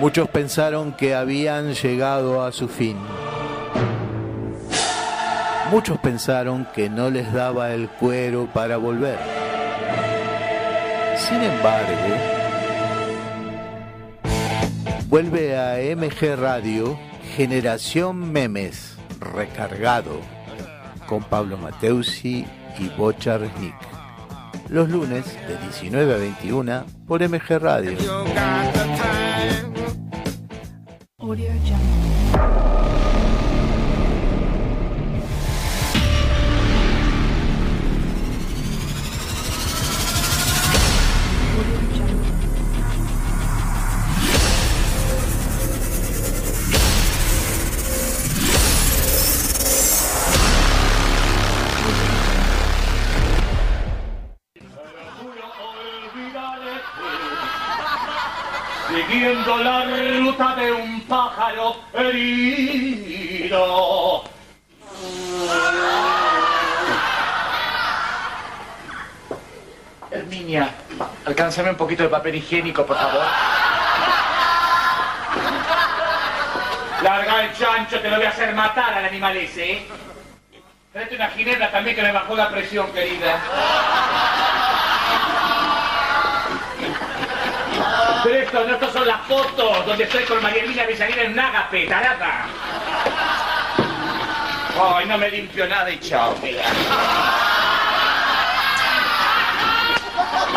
Muchos pensaron que habían llegado a su fin. Muchos pensaron que no les daba el cuero para volver. Sin embargo, vuelve a MG Radio Generación Memes recargado con Pablo Mateusi y Bochar Nick. Los lunes de 19 a 21 por MG Radio. Un poquito de papel higiénico, por favor. Larga el chancho, te lo voy a hacer matar al animal ese, ¿eh? Tráete una ginebra también que me bajó la presión, querida. Pero esto, no, estas son las fotos donde estoy con María Emilia Villarina en un ágape, tarata. Ay, no me limpio nada y chao, mira.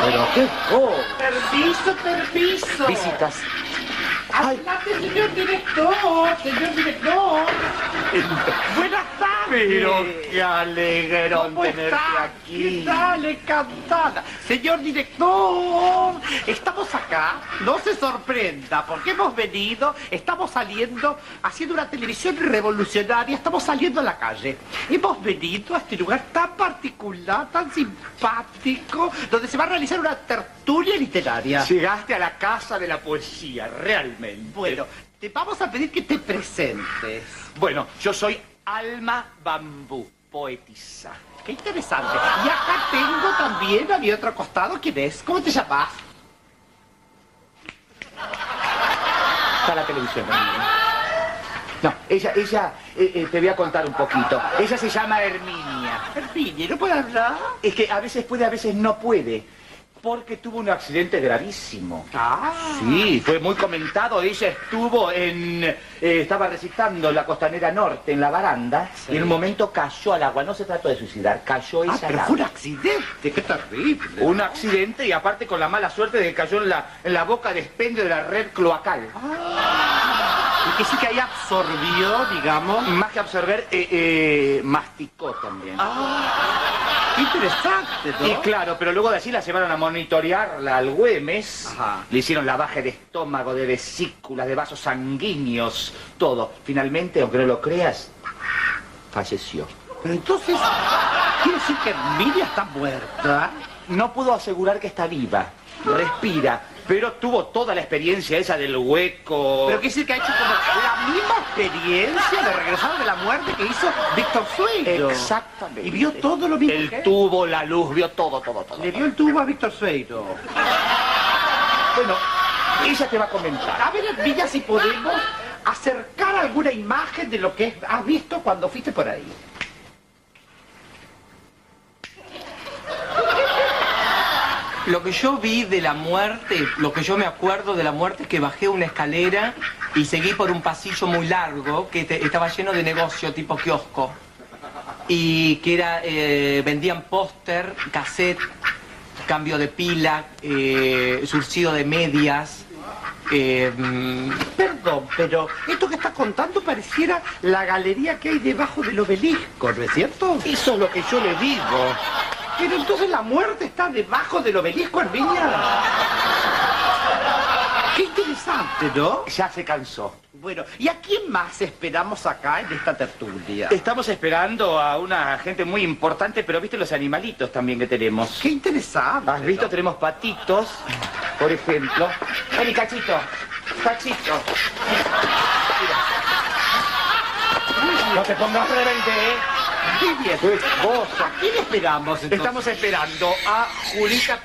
Pero qué co... Permiso, permiso. Visitas. Adelante, señor director, señor director. Buenas tardes. Pero qué alegrón ¿Cómo tenerte está? aquí. ¿Qué tal? Encantada. Señor director, estamos acá. No se sorprenda, porque hemos venido, estamos saliendo, haciendo una televisión revolucionaria, estamos saliendo a la calle. Hemos venido a este lugar tan particular, tan simpático, donde se va a realizar una tertulia literaria. Llegaste a la casa de la poesía, realmente. Bueno, te vamos a pedir que te presentes. Bueno, yo soy Alma Bambú, poetisa. Qué interesante. Y acá tengo también a mi otro costado, ¿quién es? ¿Cómo te llamas? Está la televisión. No, ella, ella, eh, eh, te voy a contar un poquito. Ella se llama Herminia. Herminia, ¿no puede hablar? Es que a veces puede, a veces no puede. Porque tuvo un accidente gravísimo. Ah. Sí, fue muy comentado. Ella estuvo en... eh, estaba recitando la costanera norte en la baranda Sí. y en un momento cayó al agua. No se trató de suicidar, cayó ella Ah, al pero fue un accidente, qué terrible. Un accidente y aparte con la mala suerte de que cayó en la, en la boca de expendio de la red cloacal. Y que sí que ahí absorbió, digamos. Más que absorber, eh, eh, masticó también. Ah, qué interesante, ¿no? Y claro, pero luego de allí la llevaron a monitorearla al Güemes. Ajá. Le hicieron lavaje de estómago, de vesículas, de vasos sanguíneos, todo. Finalmente, aunque no lo creas, falleció. Pero entonces, ¿quiere decir que Herminia está muerta? No pudo asegurar que está viva, respira, pero tuvo toda la experiencia esa del hueco. Pero quiere decir que ha hecho como la misma experiencia de regresar de la muerte que hizo Víctor Sueiro. Exactamente. Y vio todo lo mismo El que tubo, la luz, vio todo, todo, todo. Le dio el tubo a Víctor Sueiro. Bueno, ella te va a comentar. A ver, Herminia, si podemos acercar alguna imagen de lo que has visto cuando fuiste por ahí. Lo que yo vi de la muerte, lo que yo me acuerdo de la muerte es que bajé una escalera y seguí por un pasillo muy largo que te- estaba lleno de negocio tipo kiosco. Y que era, eh, vendían póster, cassette, cambio de pila, eh, surcido de medias. eh, Perdón, pero esto que está contando pareciera la galería que hay debajo del obelisco, ¿no es cierto? Eso es lo que yo le digo. Pero entonces la muerte está debajo del obelisco, Herminia. Qué interesante, ¿no? Ya se cansó. Bueno, ¿y a quién más esperamos acá en esta tertulia? Estamos esperando a una gente muy importante, pero viste los animalitos también que tenemos. Qué interesante. ¿Has visto? ¿no? Tenemos patitos, por ejemplo. Vení, cachito. Cachito. Mira. No te pongas rebelde, ¿eh? Qué bien. Pues vos. ¿A quién esperamos entonces? Estamos esperando a Julita.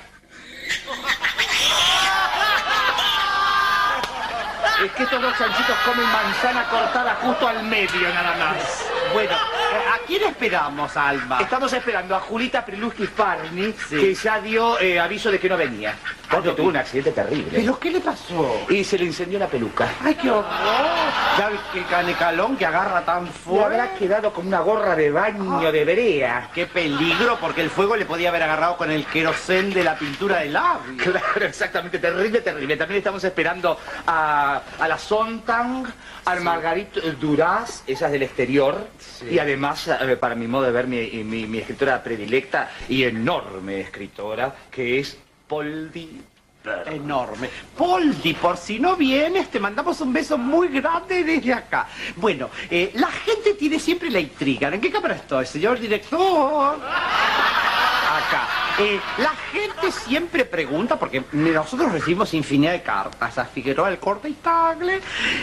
Es que estos dos chanchitos comen manzana cortada justo al medio nada más. Bueno, eh, ¿a quién esperamos, Alba? Estamos esperando a Julita Priluski Farni, Sí. que ya dio eh, aviso de que no venía. Porque Ah, tuvo un accidente terrible. ¿Pero qué le pasó? Y se le incendió la peluca. ¡Ay, qué horror! Ya qué canecalón que agarra tan Le fuerte. habrá quedado con una gorra de baño de brea. ¡Qué peligro! Porque el fuego le podía haber agarrado con el querosén de la pintura de labio. Claro, exactamente, terrible, terrible. También estamos esperando a, a la Sontang, al Margarit Duras, esa es del exterior. Y además, eh, para mi modo de ver, mi, mi- mi escritora predilecta y enorme escritora, que es Poldi. Enorme. Poldi, por si no vienes, te mandamos un beso muy grande desde acá. Bueno, eh, la gente tiene siempre la intriga. ¿En qué cámara estoy, señor director? Acá. Eh, la gente siempre pregunta, porque nosotros recibimos infinidad de cartas a Figueroa del Corte y Tagle,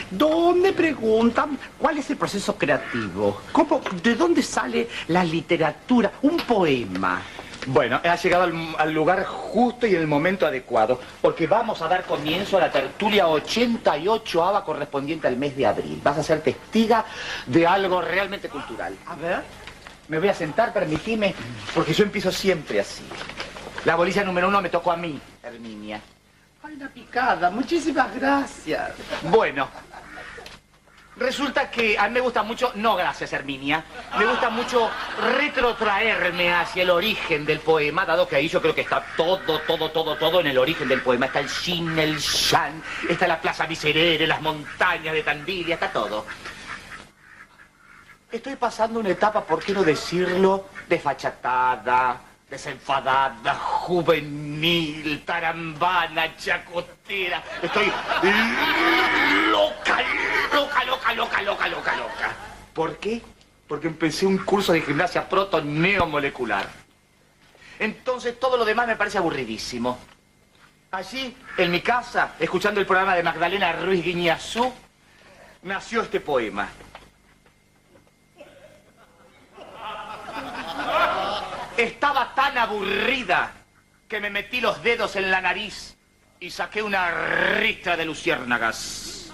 donde preguntan cuál es el proceso creativo, cómo, de dónde sale la literatura, un poema. Bueno, ha llegado al, al lugar justo y en el momento adecuado, porque vamos a dar comienzo a la tertulia 88 ava correspondiente al mes de abril. Vas a ser testiga de algo realmente cultural. A ver. Me voy a sentar, permitime, porque yo empiezo siempre así. La bolilla número uno me tocó a mí, Herminia. Ay, una picada. Muchísimas gracias. Bueno, resulta que a mí me gusta mucho, no gracias Herminia, me gusta mucho retrotraerme hacia el origen del poema, dado que ahí yo creo que está todo, todo, todo, todo en el origen del poema. Está el Shin, el Shan, está la Plaza Miserere, las montañas de Tandil, está todo. Estoy pasando una etapa, ¿por qué no decirlo? Desfachatada, desenfadada, juvenil, tarambana, chacotera. Estoy loca, loca, loca, loca, loca, loca, loca. ¿Por qué? Porque empecé un curso de gimnasia proto-neomolecular. Entonces todo lo demás me parece aburridísimo. Allí, en mi casa, escuchando el programa de Magdalena Ruiz Guiñazú, nació este poema. Estaba tan aburrida que me metí los dedos en la nariz y saqué una ristra de luciérnagas.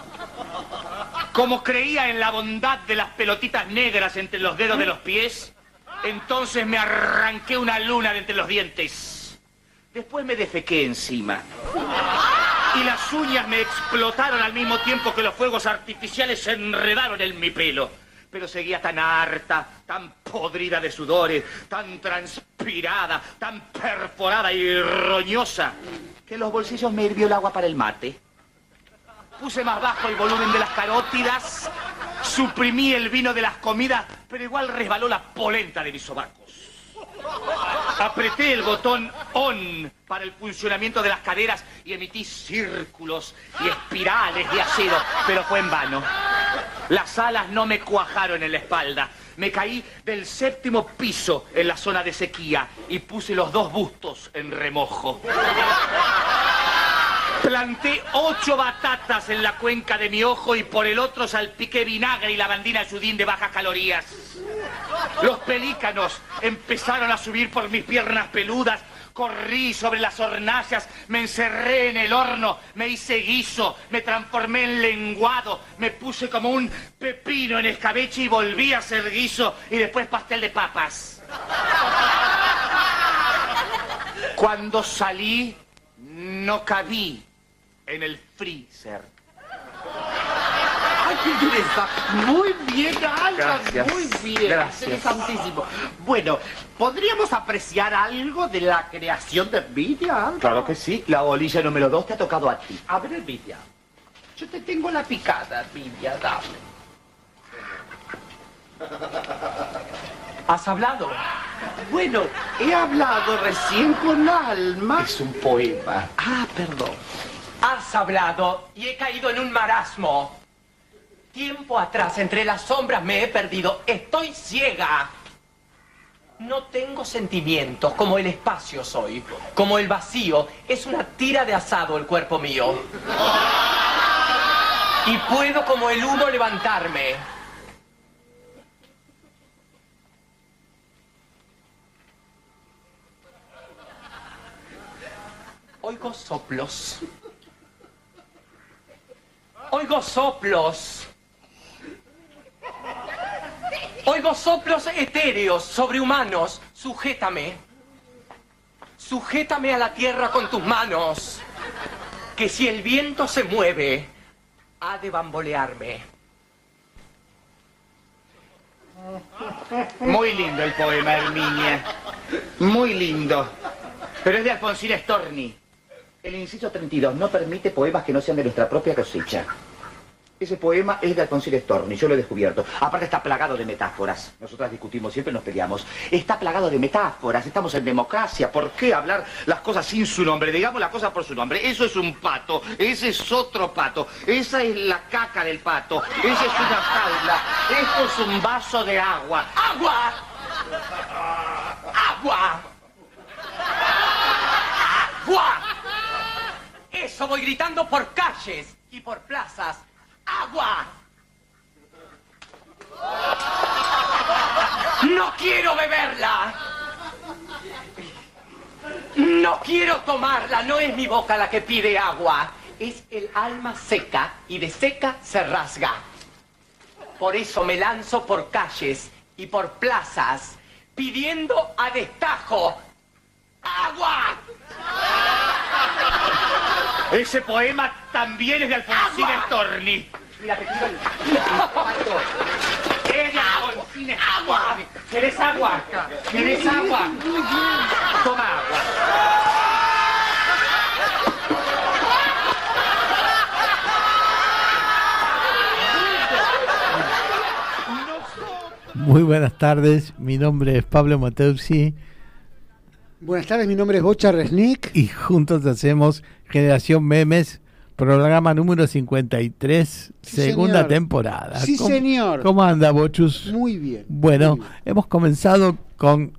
Como creía en la bondad de las pelotitas negras entre los dedos de los pies, entonces me arranqué una luna de entre los dientes. Después me defequé encima. Y las uñas me explotaron al mismo tiempo que los fuegos artificiales se enredaron en mi pelo. Pero seguía tan harta, tan podrida de sudores, tan transpirada, tan perforada y roñosa, que los bolsillos me hirvió el agua para el mate. Puse más bajo el volumen de las carótidas, suprimí el vino de las comidas, pero igual resbaló la polenta de mis sobacos. Apreté el botón ON para el funcionamiento de las caderas y emití círculos y espirales de acero, pero fue en vano. Las alas no me cuajaron en la espalda. Me caí del séptimo piso en la zona de sequía y puse los dos bustos en remojo. Planté ocho batatas en la cuenca de mi ojo y por el otro salpiqué vinagre y lavandina yudín de bajas calorías. Los pelícanos empezaron a subir por mis piernas peludas. Corrí sobre las hornallas, me encerré en el horno, me hice guiso, me transformé en lenguado, me puse como un pepino en escabeche y volví a ser guiso y después pastel de papas. Cuando salí, no cabí en el freezer. ¡Ay, qué interesante! Muy bien, Gracias. muy bien. Gracias. Interesantísimo. Bueno, ¿podríamos apreciar algo de la creación de Vidia? Alba? Claro que sí, la bolilla número dos te ha tocado a ti. A ver, Vidia. Yo te tengo la picada, Vidia, dame. ¿Has hablado? Bueno, he hablado recién con Alma. Es un poema. Ah, perdón. Has hablado y he caído en un marasmo. Tiempo atrás, entre las sombras me he perdido. Estoy ciega. No tengo sentimientos, como el espacio soy. Como el vacío, es una tira de asado el cuerpo mío. Y puedo como el humo levantarme. Oigo soplos. Oigo soplos. Oigo soplos etéreos, sobrehumanos. Sujétame. Sujétame a la tierra con tus manos. Que si el viento se mueve, ha de bambolearme. Muy lindo el poema, Herminia. Muy lindo. Pero es de Alfonsín Storni. El inciso 32 no permite poemas que no sean de nuestra propia cosecha. Ese poema es de Alfonsín Storni, yo lo he descubierto. Aparte está plagado de metáforas. Nosotras discutimos, siempre nos peleamos. Está plagado de metáforas, estamos en democracia. ¿Por qué hablar las cosas sin su nombre? Digamos las cosas por su nombre. Eso es un pato, ese es otro pato, esa es la caca del pato, esa es una jaula, esto es un vaso de agua. ¡Agua! ¡Agua! ¡Agua! Eso voy gritando por calles y por plazas. ¡Agua! ¡No quiero beberla! No quiero tomarla, no es mi boca la que pide agua. Es el alma seca y de seca se rasga. Por eso me lanzo por calles y por plazas, pidiendo a destajo agua. Ese poema también es de Alfonsín ¡Agua! Storni. Mira, te tiro el- Es de Alfonsín Storni. ¿Querés agua? ¿Querés agua? Toma agua. Muy buenas tardes, mi nombre es Pablo Mateusi Buenas tardes, mi nombre es Bocha Resnick. y juntos hacemos Generación Memes, programa número 53, Sí, segunda señor. temporada. Sí, ¿Cómo- señor. ¿Cómo anda, Bochus? Muy bien. Bueno, muy bien. hemos comenzado con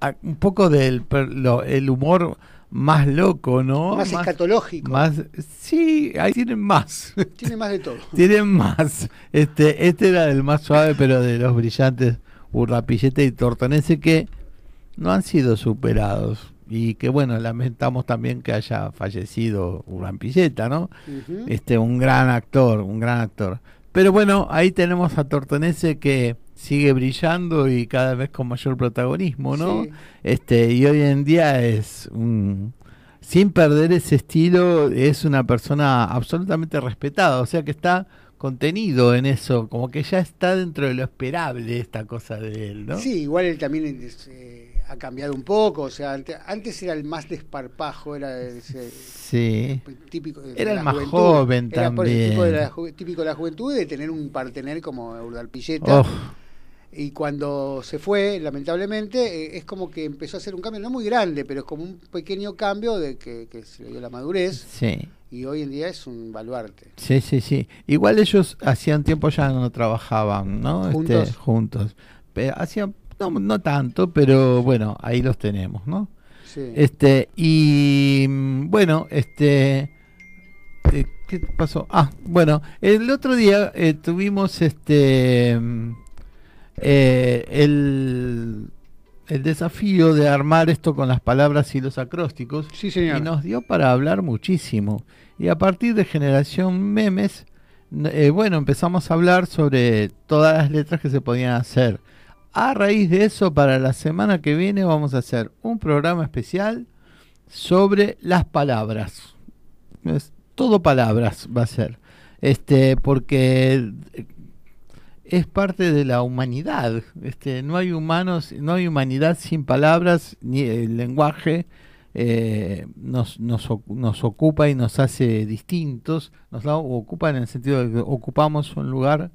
a- un poco del lo- el humor más loco, ¿no? más, escatológico. más- sí, ahí tienen más. Tiene más de todo. tienen más. Este, este era el más suave, pero de los brillantes Urrapillete y Tortonese que no han sido superados. Y que bueno, lamentamos también que haya fallecido Urrampilleta, ¿no? Este, un gran actor, un gran actor. Pero bueno, ahí tenemos a Tortonese que sigue brillando y cada vez con mayor protagonismo, ¿no? Sí. Este, y hoy en día es un sin perder ese estilo, es una persona absolutamente respetada, o sea que está contenido en eso, como que ya está dentro de lo esperable esta cosa de él, ¿no? Sí, igual él también es, eh, ha cambiado un poco. O sea, ante- antes era el más desparpajo, era ese Sí. típico. de Era el la más juventud. joven Era por el de la también. típico de la juventud de tener un partener como Urdalpilleta. Oh, Y cuando se fue, lamentablemente, eh, es como que empezó a hacer un cambio, no muy grande, pero es como un pequeño cambio de que, que se le dio la madurez. sí. Y hoy en día es un baluarte. Sí, sí, sí. Igual ellos hacían tiempo ya no trabajaban, ¿no? Este, ¿Juntos? juntos. Pero hacían, no, no tanto, pero bueno, ahí los tenemos, ¿no? Sí. Este, y mm, bueno, este. eh, ¿Qué pasó? Ah, bueno, el otro día eh, tuvimos este. mm, eh, el, el desafío de armar esto con las palabras y los acrósticos. Sí, señor. Y nos dio para hablar muchísimo. Y a partir de Generación Memes, eh, bueno, empezamos a hablar sobre todas las letras que se podían hacer. A raíz de eso, para la semana que viene vamos a hacer un programa especial sobre las palabras. Es- todo palabras va a ser. Este, porque es parte de la humanidad. Este, no hay humanos, no hay humanidad sin palabras, ni el lenguaje eh, nos, nos, nos ocupa y nos hace distintos, nos ocupa en el sentido de que ocupamos un lugar.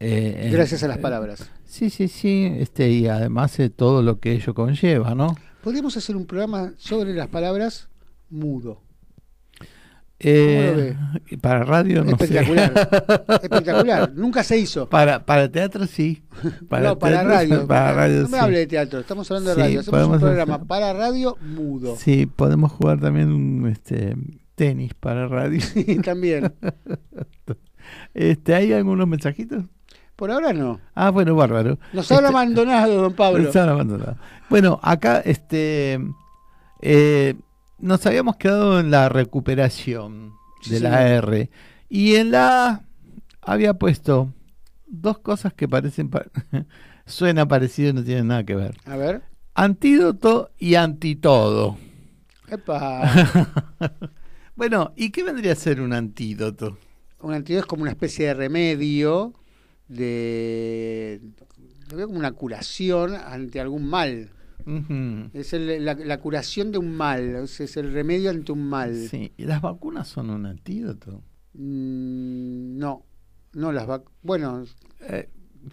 eh, en- Gracias a las eh, palabras. Sí, sí, sí, este, y además de todo lo que ello conlleva, ¿no? Podríamos hacer un programa sobre las palabras mudo. Eh, para radio no sé. Espectacular. Espectacular. Nunca se hizo. Para, para teatro sí. no, para teatro, radio. Para radio no me sí. hable de teatro, estamos hablando de Sí, radio. Hacemos un programa hacer- para radio mudo. Sí, podemos jugar también un, este, tenis para radio. También. Este, ¿Hay algunos mensajitos? Por ahora no. Ah, bueno, bárbaro. Nos han Este, abandonado, don Pablo. nos han abandonado. Bueno, acá este, eh, nos habíamos quedado en la recuperación de Sí, la. R. Y en la A había puesto dos cosas que parecen, pa- suena parecido y no tienen nada que ver. A ver. Antídoto y antitodo. Epa. Bueno, ¿y qué vendría a ser un antídoto? un antídoto es como una especie de remedio de lo veo como una curación ante algún mal. Es el- la, la curación de un mal, es, el remedio ante un mal. Sí, ¿y las vacunas son un antídoto? Mm, no, no las va. Bueno, Eh,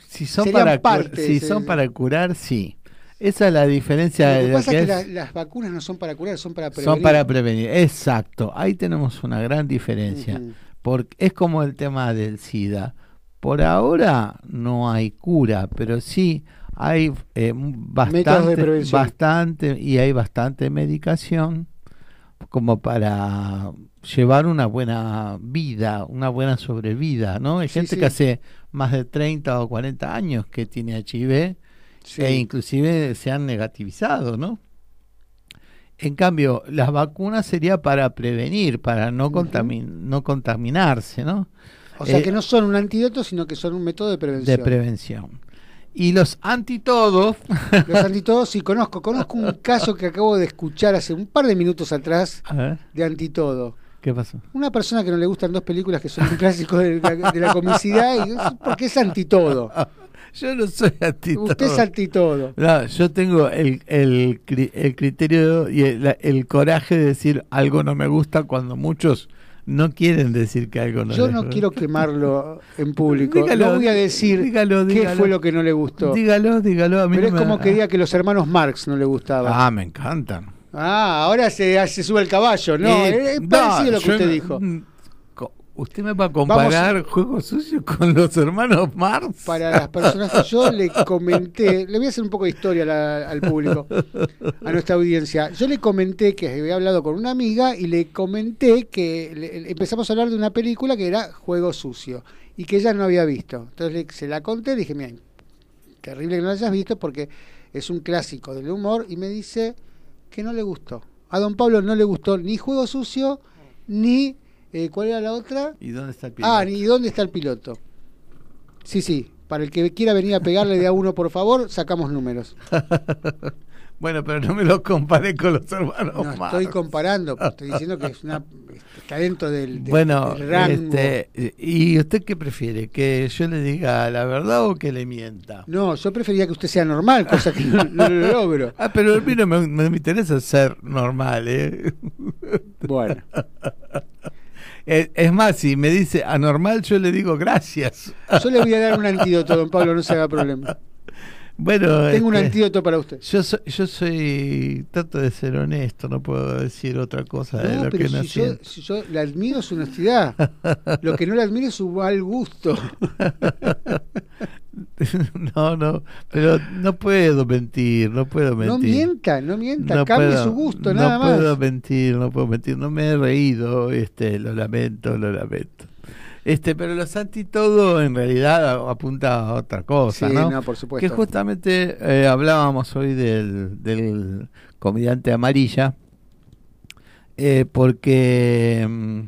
si son para si son para curar, sí. Esa es la diferencia lo que de pasa que es que la- las vacunas no son para curar, son para prevenir. son para prevenir. Exacto, ahí tenemos una gran diferencia. Porque es como el tema del SIDA. Por ahora no hay cura, pero sí hay eh, bastante, y hay bastante medicación como para llevar una buena vida, una buena sobrevida, ¿no? Hay Sí, gente sí. que hace más de 30 o 40 años que tiene HIV Sí. e inclusive se han negativizado, ¿no? En cambio, las vacunas sería para prevenir, para no, contamin- no contaminarse, ¿no? O sea eh, que no son un antídoto, sino que son un método de prevención. De prevención. Y los antitodos, Los antitodos, sí, conozco. Conozco un caso que acabo de escuchar hace un par de minutos atrás a ver, de antitodo. ¿qué pasó? Una persona que no le gustan dos películas que son un clásico de la, de la comicidad, y es porque es antitodo. Yo no soy antitodo. Usted es antitodo. No, yo tengo el, el, cri- el criterio y el coraje de decir algo no me gusta cuando muchos no quieren decir que algo no Yo no quiero quemarlo en público. Dígalo, no voy a decir dígalo, qué fue lo que no le gustó. Dígalo, dígalo. A mí Pero no es me- como que diga que los hermanos Marx no le gustaban. Ah, me encantan. Ah, ahora se, se sube el caballo. No, Eh, es no, parecido a lo que usted dijo. ¿Usted me va a comparar juegos sucios con los hermanos Marx? Para las personas que yo le comenté, le voy a hacer un poco de historia a la- al público, a nuestra audiencia. Yo le comenté que había hablado con una amiga y le comenté que le- empezamos a hablar de una película que era Juego Sucio y que ella no había visto. Entonces le- se la conté y dije, mira, terrible que no la hayas visto porque es un clásico del humor y me dice que no le gustó. A don Pablo no le gustó ni Juego Sucio ni... eh, ¿Cuál era la otra? ¿Y dónde está el piloto? Ah, ¿y dónde está el piloto? Sí, sí. Para el que quiera venir a pegarle de a uno, por favor, sacamos números. bueno, pero no me lo comparé con los hermanos No Marx. estoy comparando, estoy diciendo que es una, está dentro del, del- Bueno, del rango. este, ¿y usted qué prefiere? ¿Que yo le diga la verdad o que le mienta? No, yo prefería que usted sea normal, cosa que no, no lo logro. Ah, pero a mí no me, no me interesa ser normal, ¿eh? Bueno, Es, es más, si me dice anormal, yo le digo gracias. yo le voy a dar un antídoto, don Pablo, no se haga problema. Bueno, Tengo un este, antídoto para usted. Yo soy, yo soy, trato de ser honesto, no puedo decir otra cosa de No, lo pero que no si yo, si yo le admiro su honestidad, lo que no le admiro es su mal gusto. no, no, pero no puedo mentir, no puedo mentir. No mienta, no mienta, No cambie puedo- su gusto, no nada más. puedo mentir, no puedo mentir, no me he reído, este, lo lamento, lo lamento. Este, pero los antitodo en realidad apunta a otra cosa, Sí, ¿no? no, por supuesto. Que justamente eh, hablábamos hoy del, del comediante Amarilla, eh, porque mm,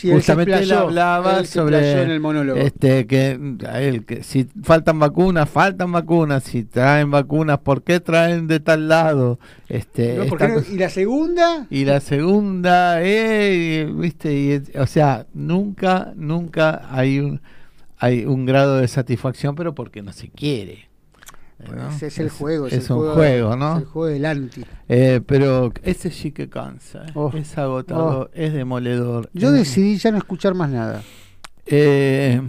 Sí, él justamente él explayó, hablaba él sobre en el monólogo. este que él que si faltan vacunas faltan vacunas si traen vacunas por qué traen de tal lado este No, ¿por esta no? ¿Y la segunda? y la segunda eh, viste y o sea nunca nunca hay un hay un grado de satisfacción pero porque no se quiere es el juego. es, el un juego, juego, ¿no? Es el juego del anti. Eh, pero ese sí que cansa, ¿eh? Oh. es agotador, es demoledor. Yo es- decidí ya no escuchar más nada. Eh,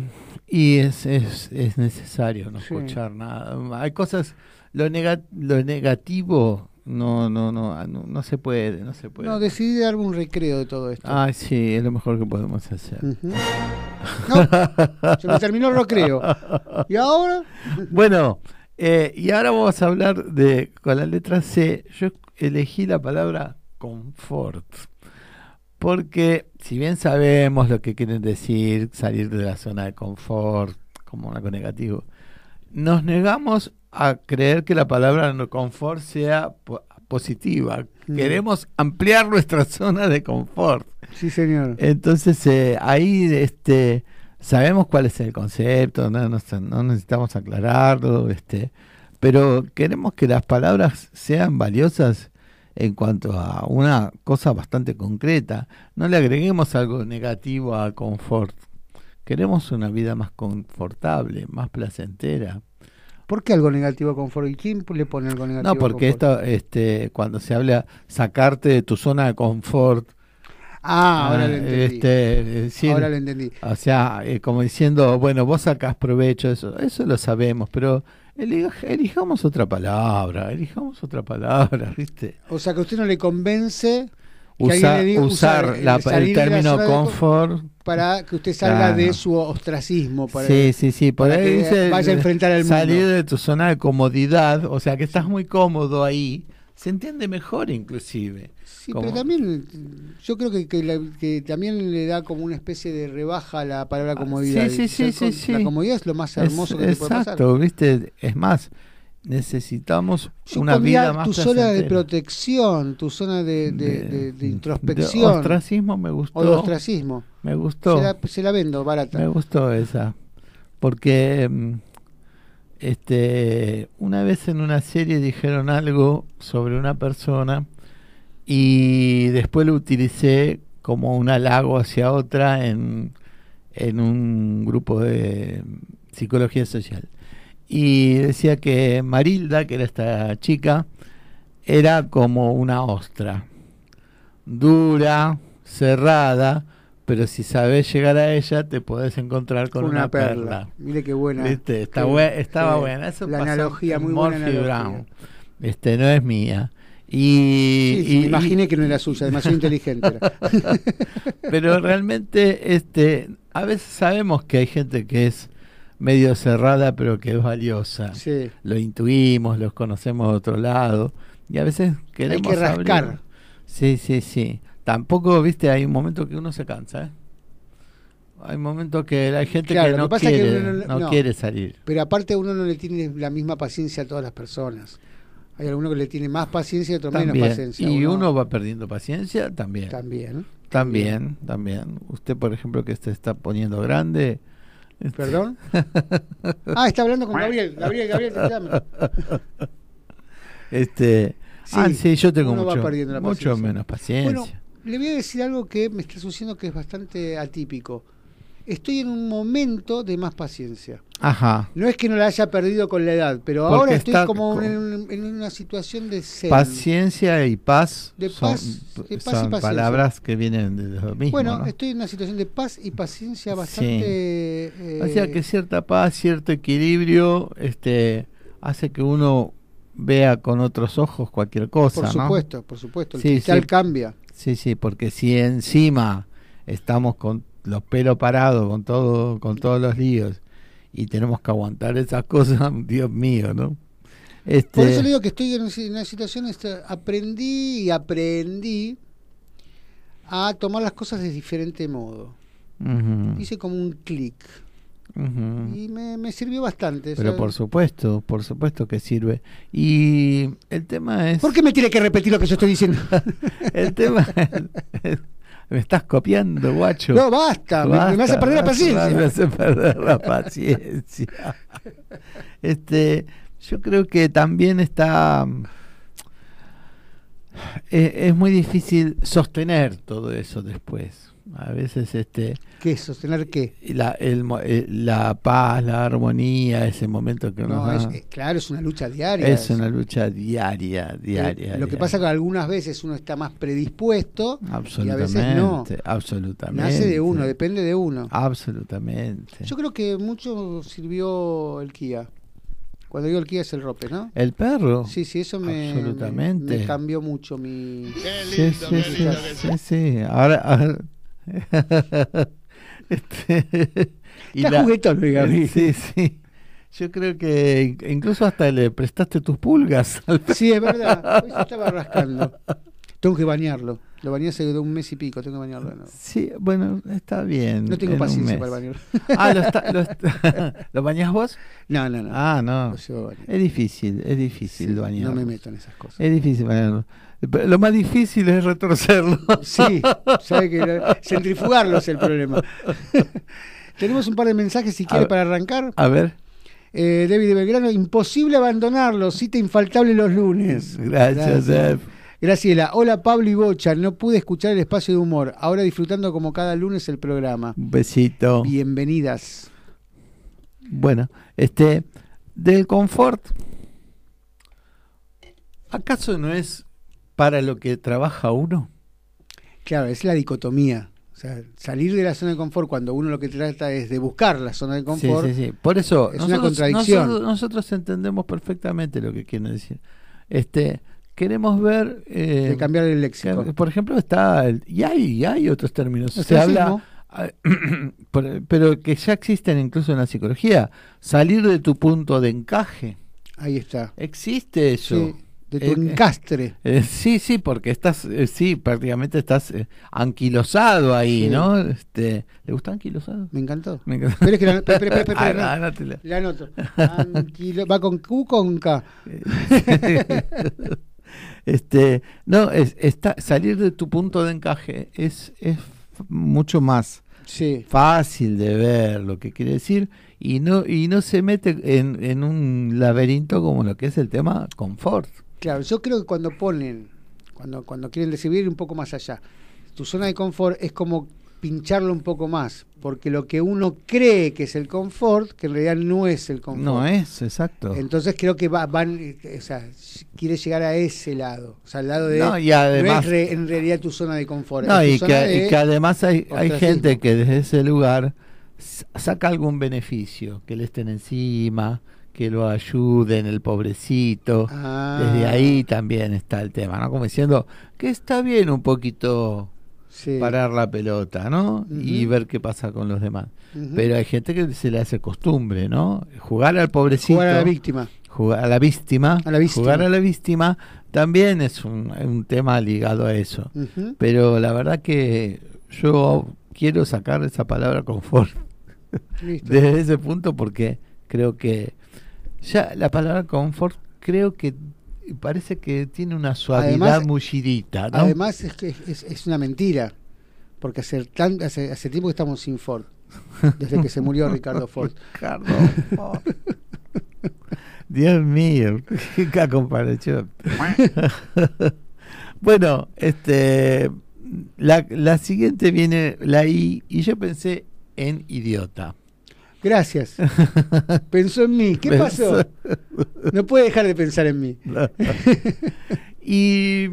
y es, es, es necesario no Sí. escuchar nada. Hay cosas, lo, nega- lo negativo no, no, no, no, no se puede, no se puede. No, decidí darme un recreo de todo esto. Ay, sí, es lo mejor que podemos hacer. Ujú. No, se me terminó el recreo. ¿Y ahora? Bueno, eh, y ahora vamos a hablar de, con la letra C, yo elegí la palabra confort. Porque si bien sabemos lo que quieren decir salir de la zona de confort como algo negativo, nos negamos a creer que la palabra confort sea po- positiva. Queremos ampliar nuestra zona de confort. Sí, señor. Entonces eh, ahí este sabemos cuál es el concepto, no, no, no necesitamos aclararlo, este, pero queremos que las palabras sean valiosas en cuanto a una cosa bastante concreta. No le agreguemos algo negativo a confort. Queremos una vida más confortable, más placentera. ¿Por qué algo negativo a confort? ¿Y quién le pone algo negativo No, porque a confort? esto, este, cuando se habla sacarte de tu zona de confort, Ah, ahora ah, lo entendí. este, decir, ahora lo entendí. o sea, eh, como diciendo, bueno, vos sacás provecho, eso, eso lo sabemos, pero elija- elijamos otra palabra, elijamos otra palabra, ¿viste? O sea, que a usted no le convence que Usa- alguien le diga- usar usar el la- de término de confort. para que usted salga Claro. de su ostracismo. Para Sí, sí, sí, por para ahí que dice vaya a enfrentar al salir mundo. de tu zona de comodidad, o sea, que estás muy cómodo ahí, se entiende mejor inclusive. Sí, Como- pero también yo creo que, que, la- que también le da como una especie de rebaja a la palabra comodidad. Ah, sí, sí, sí, con- sí, La sí. comodidad es lo más Es- hermoso que te puede pasar. exacto, ¿viste? Es más, necesitamos Yo una vida más tu zona de protección, tu zona de, de, De- de- de de introspección ostracismo me gustó. o de ostracismo. Me gustó. Se la, se la vendo barata. Me gustó esa. Porque mm, este una vez en una serie dijeron algo sobre una persona y después lo utilicé como un halago hacia otra en, en un grupo de psicología social. Y decía que Marilda, que era esta chica, era como una ostra, dura, cerrada, pero si sabes llegar a ella te podés encontrar con una, una perla. perla. Mire qué buena. ¿Viste? Está Qué- estaba buena. Eso La pasó analogía, muy buena analogía. Brown. Este, no es mía. Y, Sí, sí, y- me imaginé que no era suya, demasiado inteligente. era. pero realmente este a veces sabemos que hay gente que es medio cerrada pero que es valiosa Sí. lo intuimos los conocemos de otro lado y a veces queremos que rascar. abrir. sí sí sí tampoco viste hay un momento que uno se cansa ¿eh? hay momentos que hay gente Claro, que no que quiere uno no- no no. quiere salir Pero aparte uno no le tiene la misma paciencia a todas las personas. Hay alguno que le tiene más paciencia y otro menos paciencia. y uno va perdiendo paciencia también también. también también usted por ejemplo que se está poniendo grande este, ¿Perdón? Ah, está hablando con Gabriel. Gabriel, Gabriel, te llama. Este, Sí, ah, sí, yo tengo uno va mucho, perdiendo la mucho menos paciencia. Bueno, le voy a decir algo que me está sucediendo que es bastante atípico. Estoy en un momento de más paciencia. Ajá. No es que no la haya perdido con la edad, pero Porque ahora estoy como en, en una situación de zen. Paciencia y paz, De son, paz- de paz y son paciencia. palabras que vienen de lo mismo. Bueno, ¿no? estoy en una situación de paz y paciencia bastante... eh, O sea que cierta paz, cierto equilibrio, este, hace que uno vea con otros ojos cualquier cosa, por ¿no? supuesto, por supuesto. El Sí, cristal sí. cambia. Sí, sí, porque si encima estamos con los pelos parados, con todo, con todos los líos, y tenemos que aguantar esas cosas, Dios mío, ¿no? Este, Por eso le digo que estoy en una situación, este, aprendí y aprendí a tomar las cosas de diferente modo. ujú, Hice como un clic y me, me sirvió bastante. Pero ¿sabes? por supuesto, por supuesto que sirve. Y el tema es... ¿Por qué me tiene que repetir lo que yo estoy diciendo? El tema es- Me estás copiando, guacho. no, basta, me- hace perder la paciencia. Me hace perder la paciencia. este, yo creo que también está. Es, es muy difícil sostener todo eso después. A veces, este, ¿Qué? ¿Sostener qué? la, el eh, la paz, la armonía, ese momento que uno No, es, eh, claro, es una lucha diaria. es una lucha diaria, diaria. Eh, lo que pasa es que algunas veces uno está más predispuesto y a veces no. absolutamente. Nace de uno, depende de uno. Absolutamente. Yo creo que mucho sirvió el Kia. Cuando digo el Kia es el rope, ¿no? El perro. Sí, sí, eso me, Absolutamente. me, me cambió mucho mi... Sí, sí, sí, sí, sí. Ahora, ahora- este, y Está juguetón, mi. Sí, sí. Yo creo que in- incluso hasta le prestaste tus pulgas. Sí, es verdad. Hoy se estaba rascando. Tengo que bañarlo. Lo bañé hace un mes y pico, tengo que bañarlo de nuevo. Sí, bueno, está bien. No tengo paciencia para bañarlo. Ah, ¿lo, está- lo, está- ¿lo bañás vos? No, no, no. Ah, no. Es difícil, es difícil Sí, bañarlo. no me meto en esas cosas. Es difícil bañarlo. Lo más difícil es retorcerlo. Sí, sabe que lo- centrifugarlo es el problema. Tenemos un par de mensajes si quiere para arrancar. A ver. Eh, David de Belgrano, imposible abandonarlo, cita infaltable los lunes. Gracias, Ed. Graciela, hola Pablo y Bocha, no pude escuchar el espacio de humor, ahora disfrutando como cada lunes el programa. Un besito. Bienvenidas. Bueno, este, del confort, ¿acaso no es para lo que trabaja uno? Claro, es la dicotomía. O sea, salir de la zona de confort cuando uno lo que trata es de buscar la zona de confort. Sí, sí, sí. Por eso, es una contradicción. nosotros, nosotros entendemos perfectamente lo que quieren decir. Este, queremos ver... eh, de cambiar el léxico. por ejemplo, está... El, y, hay, y hay otros términos. Se habla... por- pero que ya existen incluso en la psicología. Salir de tu punto de encaje. Ahí está. Existe eso. Sí, de tu Eh, encastre. Eh, sí, sí, porque estás, eh, sí, prácticamente estás eh, anquilosado ahí, Sí. ¿no? Este, ¿Le gusta anquilosado? Me encantó. Me encanta. Pero es que la, espera, Ah, no. anótela. La anoto. Anquilo- ¿Va con Q con K? este, no, es, está, salir de tu punto de encaje es, es mucho más Sí. fácil de ver lo que quiere decir y no, y no se mete en, en un laberinto como lo que es el tema confort. Claro, yo creo que cuando ponen, cuando, cuando quieren decir ir un poco más allá, tu zona de confort es como pincharlo un poco más, porque lo que uno cree que es el confort, que en realidad no es el confort. No es, exacto. Entonces creo que va- van, o sea, quiere llegar a ese lado, o sea, al lado de No, y no además- es re- en realidad tu zona de confort. No, y que, de y que además hay, hay gente que desde ese lugar saca algún beneficio, que le estén encima, que lo ayuden, el pobrecito. Ah, Desde ahí también está el tema, ¿no? Como diciendo que está bien un poquito sí. parar la pelota, ¿no? Y ver qué pasa con los demás. Pero hay gente que se le hace costumbre, ¿no? Jugar al pobrecito. jugar a la víctima. jugar a la víctima, A la víctima. jugar a la víctima también es un, un tema ligado a eso. Pero la verdad que yo quiero sacar esa palabra confort Listo. desde ese punto porque creo que ya la palabra confort creo que parece que tiene una suavidad Además- mullidita, ¿no? Además es que es, es una mentira, porque hace, tan, hace, hace tiempo que estamos sin Ford, desde que se murió Ricardo Ford. Ricardo Ford. Dios mío, qué comparación. bueno, este la, la siguiente viene la I y yo pensé en idiota. Gracias. Pensó en mí. ¿Qué pasó? No puede dejar de pensar en mí. y,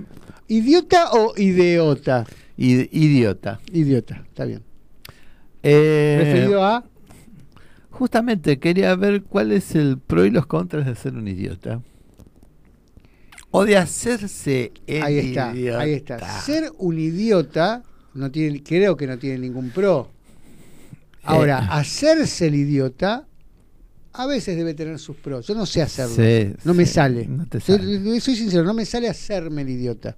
¿Idiota o idiota? i- idiota. Idiota, está bien. Eh, Referido a. Justamente quería ver cuál es el pro y los contras de ser un idiota. O de hacerse el Ahí está, idiota. ahí está. Ser un idiota no tiene, creo que no tiene ningún pro. Ahora, Eh. hacerse el idiota a veces debe tener sus pros. Yo no sé hacerlo. Sí, no me sale. no te soy, sale. soy sincero, no me sale hacerme el idiota.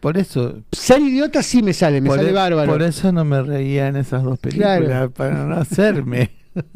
Por eso, Ser idiota sí me sale, me sale e- bárbaro. por eso no me reía en esas dos películas, Claro. para no hacerme.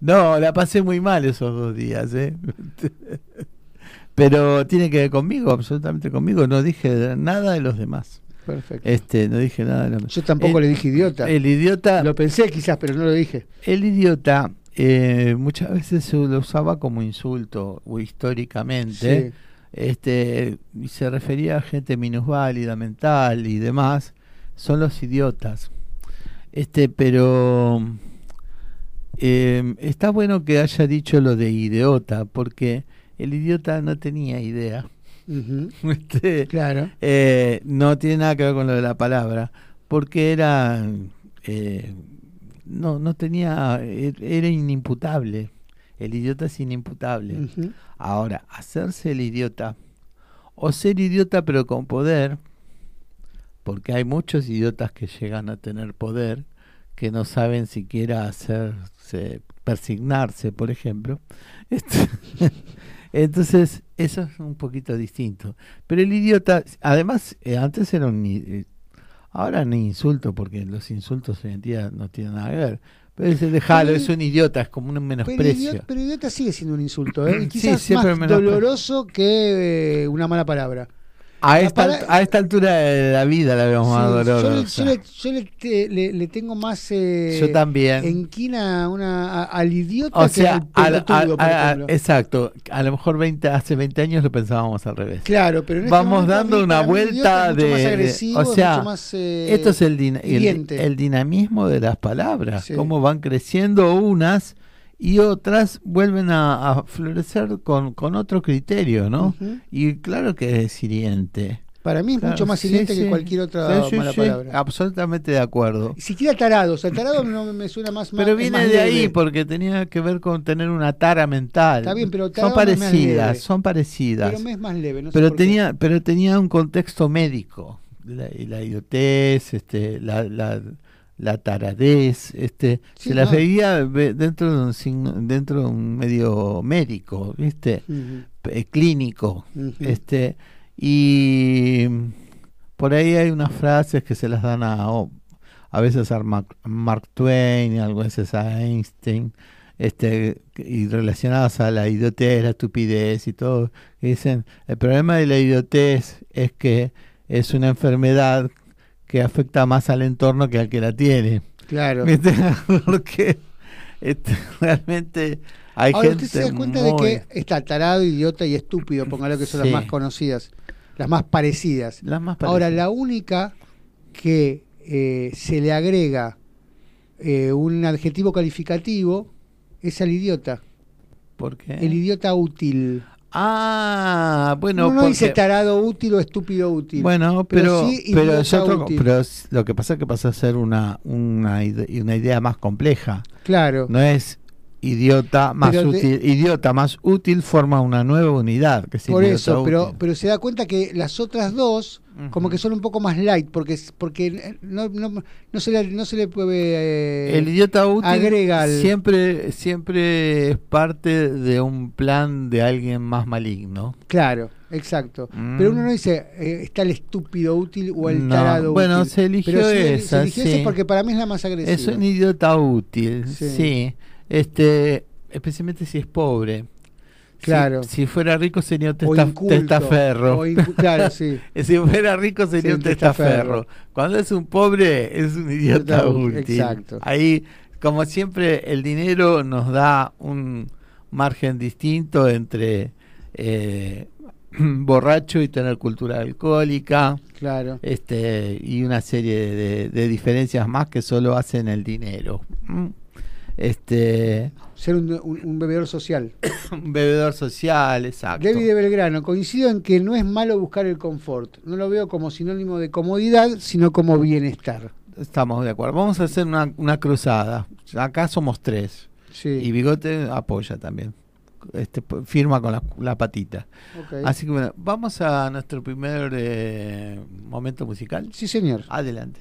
no, la pasé muy mal esos dos días, ¿eh? Pero tiene que ver conmigo, absolutamente conmigo. No dije nada de los demás. Perfecto. Este, no dije nada demás. Yo tampoco el, le dije idiota. El idiota, Lo pensé quizás, pero no lo dije. el idiota eh, muchas veces se lo usaba como insulto o históricamente. Sí. este y se refería a gente minusválida mental y demás son los idiotas este pero eh, está bueno que haya dicho lo de idiota porque el idiota no tenía idea Este, Claro. eh, no tiene nada que ver con lo de la palabra porque era eh, no no tenía er- era inimputable el idiota es inimputable. Ahora, hacerse el idiota o ser idiota pero con poder, porque hay muchos idiotas que llegan a tener poder que no saben siquiera hacerse persignarse, por ejemplo. Este, Entonces, eso es un poquito distinto. Pero el idiota, además, eh, antes era un... eh, Ahora ni insulto, porque los insultos hoy en día no tienen nada que ver. Pero ese dejalo, es un idiota, es como un Pero menosprecio. idiota, pero idiota sigue siendo un insulto, ¿eh? Y Sí, quizás siempre más doloroso que eh, una mala palabra. A esta, para- a esta altura de la vida la vemos más Sí, yo le, dolorosa. yo le- yo le te- le- le tengo más eh, Yo también. enquina una, a- al idiota O que sea, al al- pelotudo, a- por a- ejemplo. exacto. A lo mejor 20, hace 20 años lo pensábamos al revés. Claro, pero en este Vamos dando una vuelta de, más de- agresivo, o es sea, mucho más, eh, esto es el, din- el- el dinamismo de las palabras, Sí. cómo van creciendo unas y otras vuelven a, a florecer con, con otro criterio, ¿no? Y claro que es hiriente. Para mí es Claro, mucho más hiriente sí. que cualquier otra Sí, mala sí, palabra. Absolutamente de acuerdo. Siquiera tarado, o sea, tarado no me suena más Pero más- viene más de leve. ahí porque tenía que ver con tener una tara mental. Está bien, pero son tarado no es más parecidas, son parecidas. Pero me es más leve, no sé pero qué. tenía pero tenía un contexto médico la, la idiotez este la, la, la taradez este Sí, se las no. veía ve- dentro de un signo- dentro de un medio médico viste clínico este y por ahí hay unas frases que se las dan a a veces a Mark, Mark Twain y a veces a Einstein este y relacionadas a la idiotez, la estupidez y todo, que dicen, el problema de la idiotez es que es una enfermedad que afecta más al entorno que al que la tiene. Claro. Porque este, realmente hay Ahora, gente usted se da cuenta muy- de que está tarado, idiota y estúpido, póngalo que son Sí. las más conocidas, las más parecidas. las más Ahora, parecidas. la única que eh, se le agrega eh, un adjetivo calificativo es al idiota. ¿Por qué? El idiota útil. Ah, bueno, no dice tarado útil o estúpido útil. Bueno, pero pero, sí pero, es idiota otro- útil. pero es- lo que pasa es que pasa a ser una, una, una idea más compleja. claro. No es idiota más Pero útil. Idiota más útil forma una nueva unidad. Que es Por eso, pero, útil. pero se da cuenta que las otras dos, como que son un poco más light, porque porque no, no, no se le, no se le puede eh, el idiota útil agrega al- siempre, siempre es parte de un plan de alguien más maligno. Claro, exacto. Mm. Pero uno no dice eh, está el estúpido útil o el No, tarado bueno, útil. se eligió Pero sí, se esa, eligió sí. ese porque para mí es la más agresiva. Es un idiota útil, Sí. sí. Este, especialmente si es pobre. Claro. Si, fuera rico sería un testa- inculto, testaferro. incu- claro, sí. Si fuera rico sería Sí, un testaferro. testaferro. Cuando es un pobre es un idiota útil, exacto. Ahí, como siempre, el dinero nos da un margen distinto entre eh, borracho y tener cultura alcohólica. Claro. este y una serie de, de diferencias más que solo hacen el dinero. ¿Mm? Este, Ser un, un- un bebedor social. un bebedor social, exacto. David de Belgrano, coincido en que no es malo buscar el confort. No lo veo como sinónimo de comodidad, sino como bienestar. Estamos de acuerdo. Vamos a hacer una, una cruzada. Acá somos tres. Sí. Y Bigote apoya también. Este, firma con la, la patita. ok. Así que bueno, vamos a nuestro primer eh, momento musical. Sí, señor. Adelante.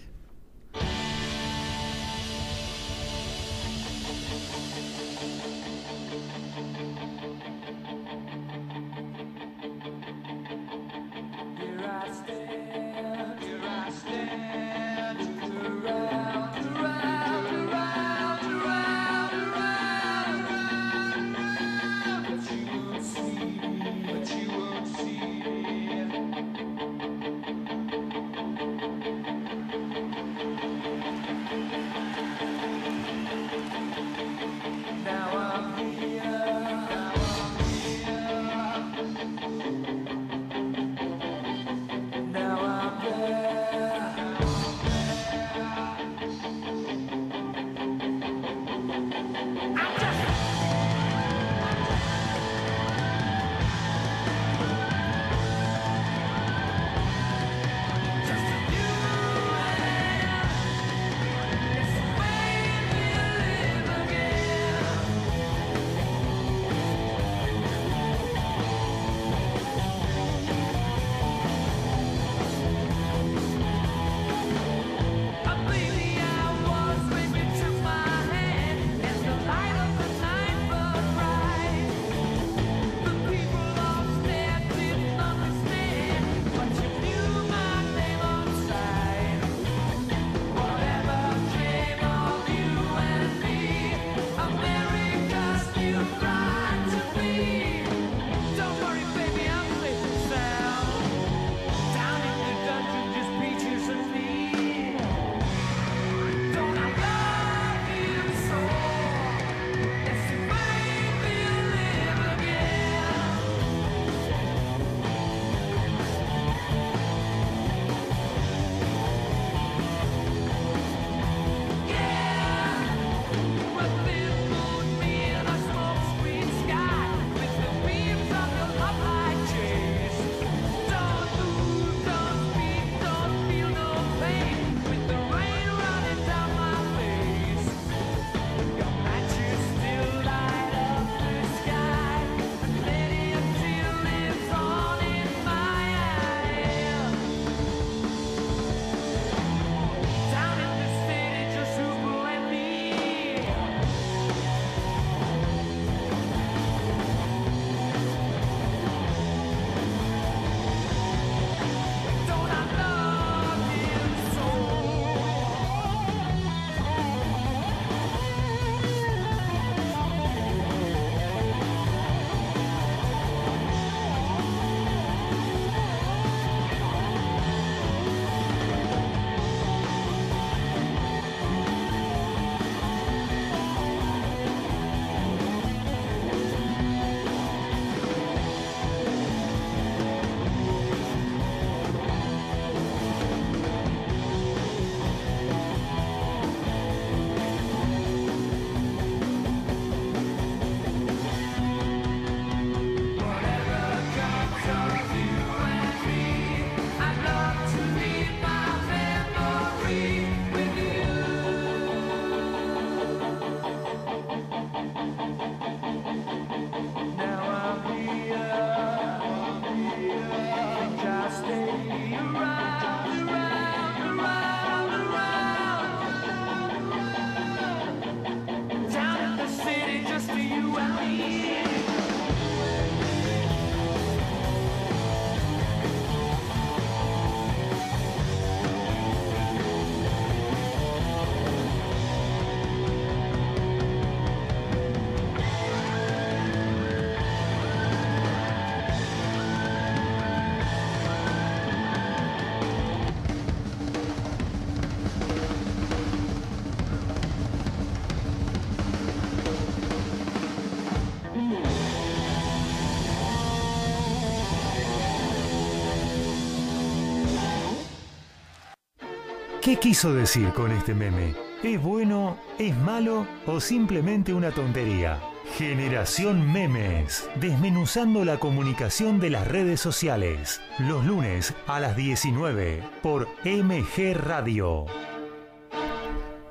¿Qué quiso decir con este meme? ¿Es bueno, es malo o simplemente una tontería? Generación Memes, desmenuzando la comunicación de las redes sociales, los lunes a las 19 por MG Radio.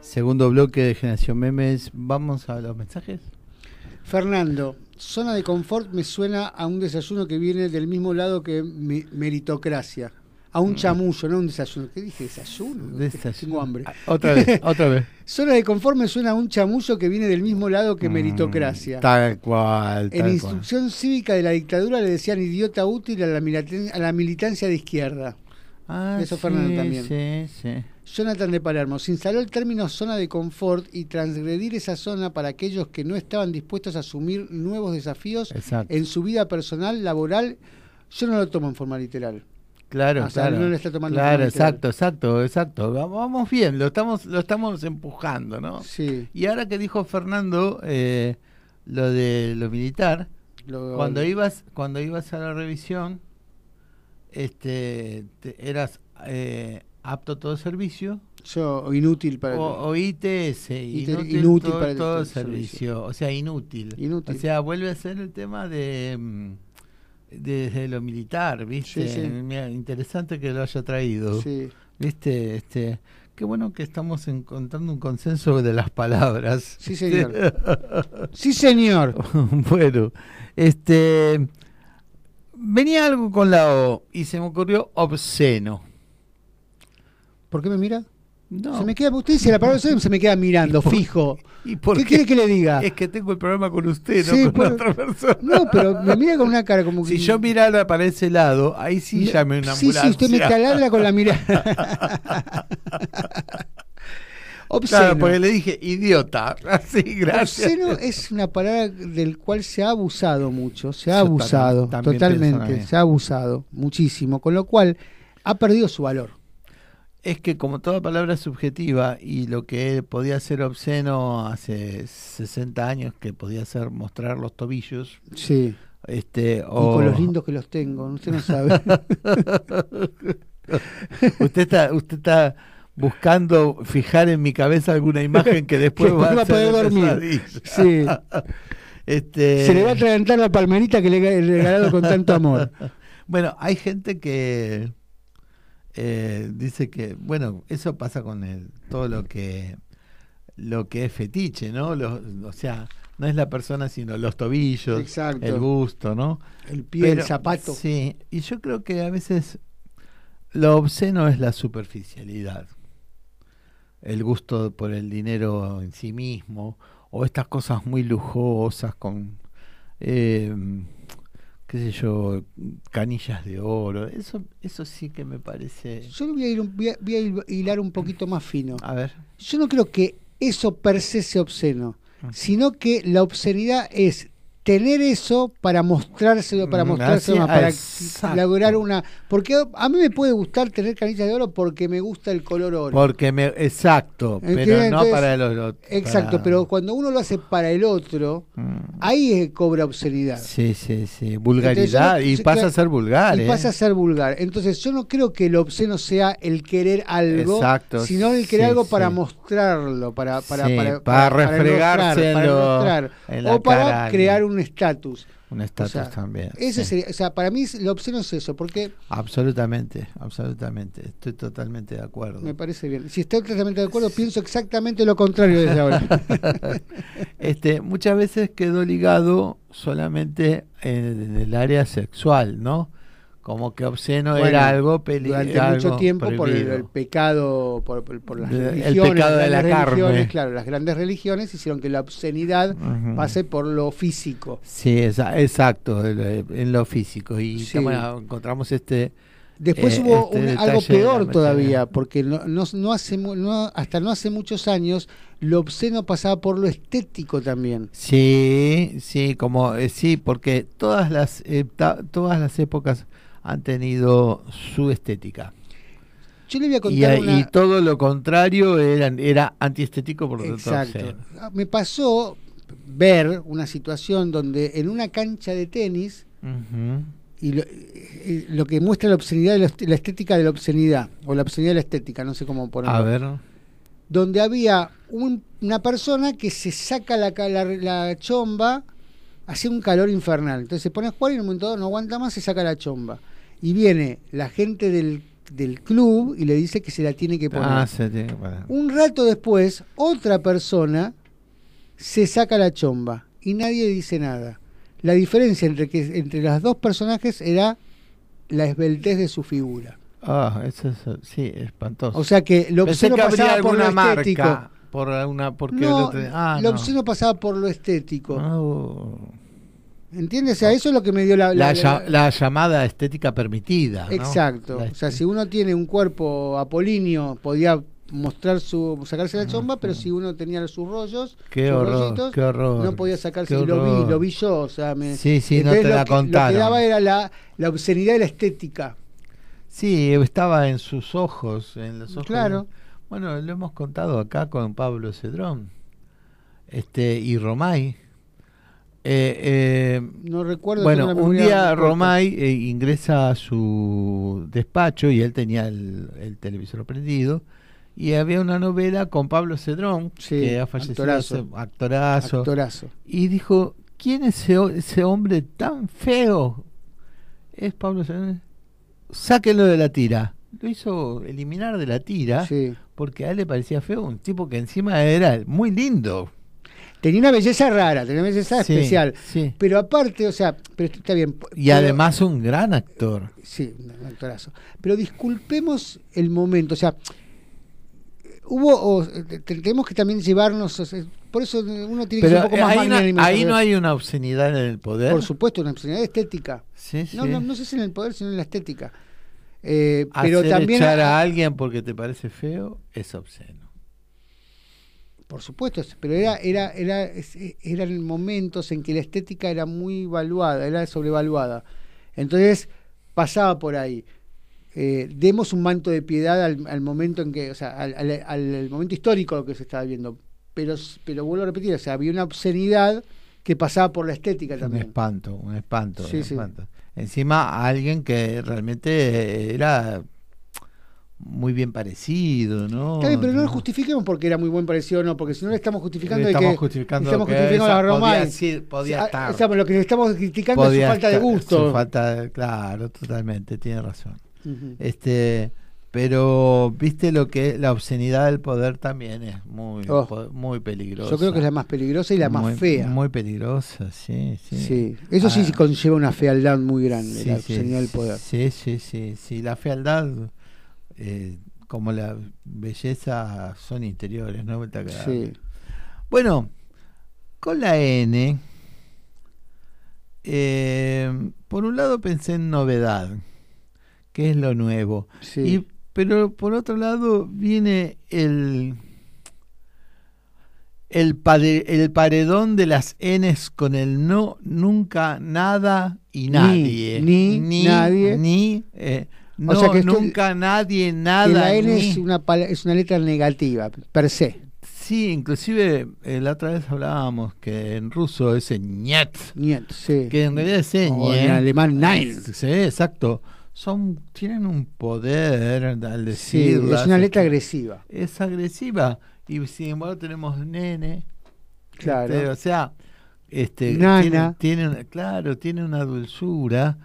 Segundo bloque de Generación Memes. Vamos a los mensajes. Fernando, zona de confort me suena a un desayuno que viene del mismo lado que mi- meritocracia. A un chamullo, no a un desayuno. ¿Qué dije? ¿Desayuno? Desayuno. Tengo hambre. Ah, Otra vez, otra vez. Zona de confort me suena a un chamullo que viene del mismo lado que meritocracia. Mm, Tal cual. En cual. instrucción cívica de la dictadura le decían idiota útil a la, a la militancia de izquierda. Ah, Eso Fernando también. Sí, sí. Jonathan de Palermo se instaló el término zona de confort y transgredir esa zona para aquellos que no estaban dispuestos a asumir nuevos desafíos Exacto. en su vida personal, laboral. Yo no lo tomo en forma literal. Claro, O sea, claro. no le está tomando claro, exacto, exacto, exacto. Va- Vamos bien, lo estamos, lo estamos empujando, ¿no? Sí. Y ahora que dijo Fernando eh, lo de lo militar, Lo- cuando ibas, cuando ibas a la revisión, este, te- eras eh, apto a todo servicio Yo, inútil para. o, o ITS, inútil, inútil todo, para el- todo todo servicio, o sea, inútil. Inútil. O sea, vuelve a ser el tema de mm, desde lo militar, ¿viste? Sí, sí. Mira, interesante que lo haya traído. Sí. ¿Viste? Este, qué bueno que estamos encontrando un consenso de las palabras. Sí, señor. Sí, señor. bueno, este venía algo con la O y se me ocurrió obsceno. ¿Por qué me mira? No. Se me queda, usted dice la palabra se me queda mirando, por- fijo. ¿Y por ¿Qué quiere que le diga? Es que tengo el programa con usted, no Sí, con por- otra persona. No, pero me mira con una cara como que. Si yo mirara para ese lado, ahí sí llame una Sí, ambulancia. sí, usted me taladra con la mirada. Obsceno. Claro, porque le dije idiota. Así, gracias. Obsceno es una palabra del cual se ha abusado mucho, se ha abusado, también- también totalmente, se ha abusado muchísimo, con lo cual ha perdido su valor. Es que como toda palabra es subjetiva y lo que podía ser obsceno hace 60 años que podía ser mostrar los tobillos, Sí. este Y o con los lindos que los tengo, usted no sabe. usted está usted está buscando fijar en mi cabeza alguna imagen que después va, va a poder dormir. Sí. Este Se le va a atragantar la palmerita que le he regalado con tanto amor. Bueno, hay gente que eh, dice que, bueno, eso pasa con el, todo lo que lo que es fetiche, ¿no? Los- o sea, no es la persona, sino los tobillos, Exacto. el gusto, ¿no? El pie, el zapato. Sí, y yo creo que a veces lo obsceno es la superficialidad, el gusto por el dinero en sí mismo, o estas cosas muy lujosas con, eh, qué sé yo, canillas de oro, eso, eso sí que me parece... Yo voy a, ir un- voy a- voy a hil- hilar un poquito más fino. A ver, Yo no creo que eso per se sea obsceno, sino que la obscenidad es tener eso para mostrárselo, para Mm, mostrárselo así- más, para exacto. lograr una... Porque a mí me puede gustar tener canillas de oro porque me gusta el color oro. porque me... Exacto, pero no para el otro. Exacto, para- pero cuando uno lo hace para el otro, Mm. ahí es cobra obscenidad. Sí, sí, sí, vulgaridad, Entonces, yo no- y pasa claro, a ser vulgar, y ¿eh? pasa a ser vulgar. Entonces yo no creo que lo obsceno sea el querer algo, Exacto, sino el querer sí, algo para mostrarlo, para, para, Sí, para, para para en la o para cara crear alguien. Un estatus. Un estatus O sea, también. Ese sí. sería, o sea, para mí lo obsceno es eso, porque Absolutamente, absolutamente. Estoy totalmente de acuerdo. me parece bien. Si estoy totalmente de acuerdo, pienso exactamente lo contrario desde ahora. este, muchas veces quedó ligado solamente en, el área sexual, ¿no? Como que obsceno Bueno, era algo peli Durante algo mucho tiempo por el, pecado, por, por- por las El religiones, pecado de la carne. claro, las grandes religiones hicieron que la obscenidad pase por lo físico. Sí, esa- exacto, en lo- físico. Y Sí. bueno, encontramos este... Después eh, hubo este un- algo peor todavía, porque no, no, no hace, no- hasta no hace muchos años lo obsceno pasaba por lo estético también. Sí, sí, como eh, sí, porque todas las eh, ta- todas las épocas han tenido su estética Yo le voy a y, contar una... y todo lo contrario era, era antiestético por lo tanto Exacto. obsceno. Ah, Me pasó ver una situación donde en una cancha de tenis y lo, eh, lo que muestra la obscenidad, la, estética de la obscenidad, o la obscenidad de la estética, no sé cómo ponerlo. A ver. donde había un- una persona que se saca la, ca- la, la chomba, hacía un calor infernal. Entonces se pone a jugar y en un momento dado no aguanta más, se saca la chomba. Y viene la gente del, del club y le dice que se la tiene que poner. Ah, se tiene que poner. Un rato después, otra persona se saca la chomba y nadie dice nada. La diferencia entre, que, entre los dos personajes era la esbeltez de su figura. Ah, eso es, sí, espantoso. O sea que lo Pensé que pasaba por lo estético. marca. Por alguna, porque No, otro- ah, lo no. obsceno pasaba por lo estético. Oh. ¿Entiendes? O sea, eso es lo que me dio la... La, la- ya- la- la llamada estética permitida. ¿no? Exacto. O sea, si uno tiene un cuerpo apolíneo, podía mostrar su sacarse la chomba, pero si uno tenía sus rollos, Qué sus horror, rollitos, qué horror, no podía sacarse. Y lo vi, lo vi yo. O sea, me, Sí, sí, no te lo la que- Lo que daba era la, la obscenidad de la estética. Sí, estaba en sus ojos, en los ojos. Claro. Bueno, lo hemos contado acá con Pablo Cedrón este, y Romay. Eh, eh, No recuerdo. bueno, un día. Romay eh, ingresa a su despacho y él tenía el, el televisor prendido y había una novela con Pablo Cedrón, Sí, que ha fallecido, actorazo. actorazo, Actorazo. y dijo, ¿quién es ese, ese hombre tan feo? Es Pablo Cedrón. Sáquenlo de la tira. Lo hizo eliminar de la tira Sí. Porque a él le parecía feo, un tipo que encima era muy lindo. Tenía una belleza rara, tenía una belleza Sí, especial. sí. Pero aparte, o sea, pero está bien. Y pero- además un gran actor. Sí, un actorazo. Pero disculpemos el momento, o sea, hubo, o, te- tenemos que también llevarnos, o sea, por eso uno tiene que Pero ser un poco más ahí, no, ahí no hay una obscenidad en el poder. Por supuesto, una obscenidad estética. Sí, sí. No, no, no sé si en el poder, sino en la estética. Eh, pero también, echar a alguien porque te parece feo es obsceno. por supuesto, pero era, era, era, es- eran momentos en que la estética era muy valuada, era sobrevaluada. Entonces, pasaba por ahí. Eh, demos un manto de piedad al, al momento en que, o sea, al, al- al momento histórico que se estaba viendo. Pero, pero vuelvo a repetir, o sea, había una obscenidad que pasaba por la estética Un también. espanto, un espanto. Sí, un sí. espanto. Encima a alguien que realmente era muy bien parecido, ¿no? Bien, pero no lo justifiquemos porque era muy buen parecido no, porque si no le estamos justificando de Estamos que justificando estamos que justificando esa a Romay. podía podía estar. lo que le estamos criticando es su Podía falta de estar- gusto. su falta de- claro, totalmente, tiene razón. Ujú. Este, pero viste lo que la obscenidad del poder también es muy Oh. muy peligrosa. Yo creo que es la más peligrosa y la más fea. Muy peligrosa, sí, sí. Sí, eso sí Ah, conlleva una fealdad muy grande, sí, la sí, obscenidad del poder. Sí, sí, sí, sí. La fealdad, eh, como la belleza, son interiores, no. Sí. Bueno, con la N, eh, por un lado pensé en novedad, que es lo nuevo. Sí. Y, pero por otro lado viene el, el, pade- el paredón de las Ns con el no, nunca, nada y nadie. ni, nadie. Ni, eh, O sea que nunca, nadie, nada. la N ni. es una, es una letra negativa, per se. Sí, inclusive eh, la otra vez hablábamos que en ruso es ñet, Niet, sí. que en realidad es ¿eh? O ñe. en alemán nein. Sí, exacto. Son, tienen un poder al Sí, decirlas. es una letra agresiva. Es agresiva y sin embargo tenemos nene. Claro. este, o sea, este, Nana. Tiene, tiene claro, tiene una dulzura,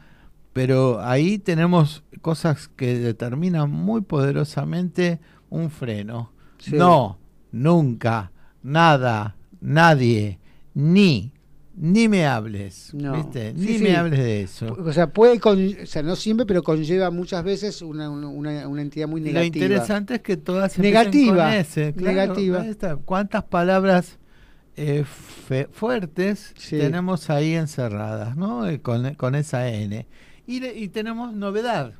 pero ahí tenemos cosas que determinan muy poderosamente un freno. Sí. No, nunca, nada, nadie, ni, ni me hables, No. ¿viste? Ni sí. me hables de eso. O sea, puede, con, o sea, no siempre, pero conlleva muchas veces una, una, una entidad muy Lo negativa. interesante es que todas Negativa, con ese, claro, negativa. ¿Cuántas palabras eh, fe- fuertes Sí. tenemos ahí encerradas, ¿no? Eh, Con, con esa N. Y, y tenemos novedad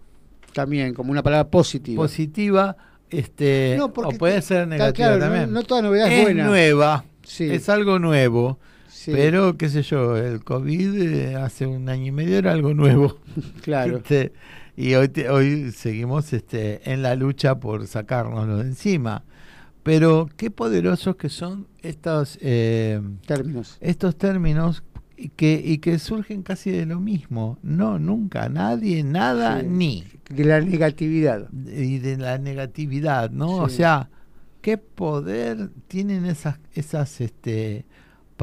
También, como una palabra positiva. positiva, este, No, o puede ser negativa claro, no- también. no toda novedad es es buena. nueva, Sí. es algo nuevo. Sí, Pero, qué sé yo, el COVID eh, hace un año y medio era algo nuevo. claro. Este, y hoy, te- hoy seguimos este, en la lucha por sacárnoslo de encima. Pero qué poderosos que son estos, eh, Términos. estos términos y que, y que surgen casi de lo mismo. No, nunca, nadie, nada, Sí. ni. De la negatividad. Y de la negatividad, ¿no? O sea, ¿qué poder tienen esas, esas este,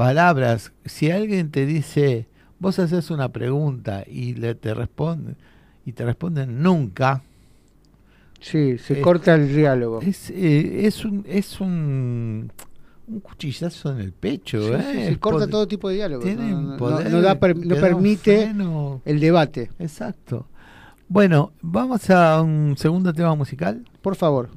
palabras? Si alguien te dice, vos haces una pregunta y le te responde, y te responden nunca, Sí, se Eh, corta el diálogo. es, eh, es un, es un, un cuchillazo en el pecho, Sí, ¿eh? Es corta todo tipo de diálogo. No, no- poder, no da per- no permite freno. el debate. Exacto. Bueno, vamos a un segundo tema musical. Por favor.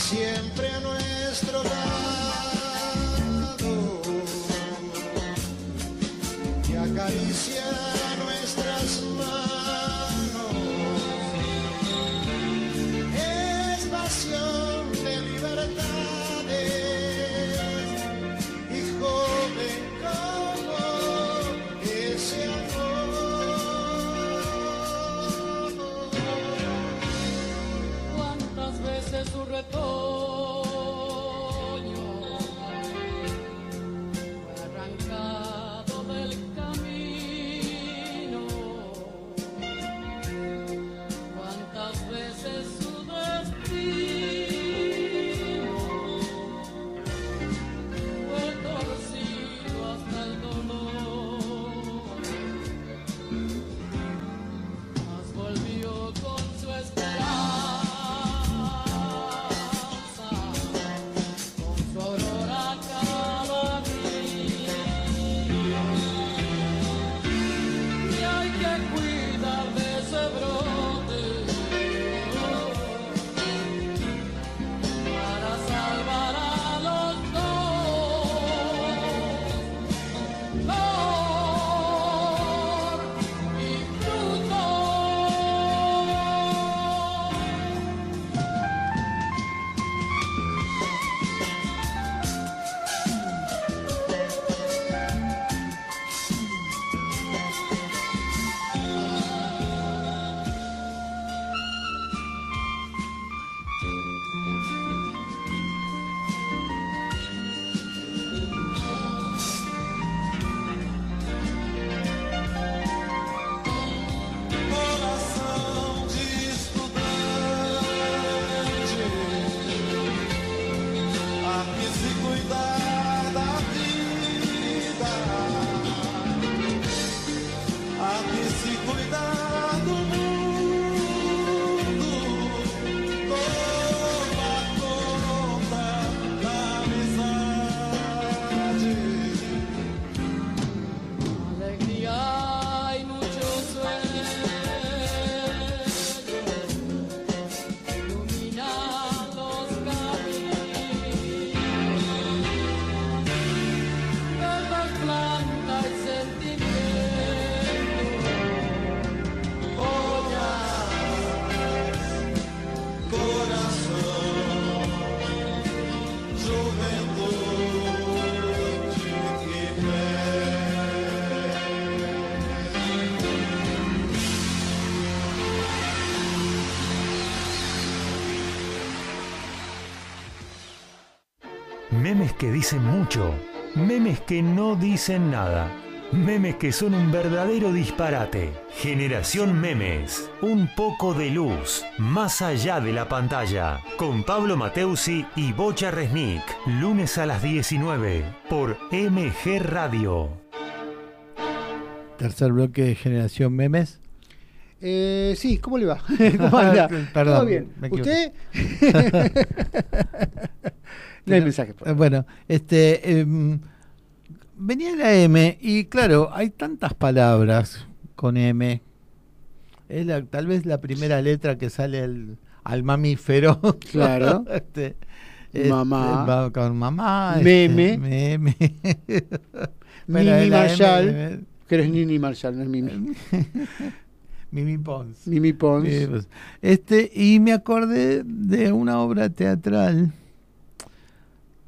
Siempre a nuestro que dicen mucho, memes que no dicen nada, memes que son un verdadero disparate. Generación Memes, un poco de luz, más allá de la pantalla, con Pablo Mateusi y Bocha Resnick, lunes a las 19 por MG Radio. Tercer bloque de Generación Memes. Eh, sí, ¿cómo le va? ¿Cómo anda? Perdón, ¿Todo bien? ¿Usted? No hay mensajes. por Eh, Bueno, este em, venía la M y claro, hay tantas palabras con M. Es la- tal vez la primera letra que sale al, al mamífero. Claro. Este, Mamá. va con mamá. Meme. este, meme. Mimi Marshall. M, Que eres Nini Marshall, no es Mimi. Mimi Pons. Mimi Pons. Eh, pues, Este, y me acordé de una obra teatral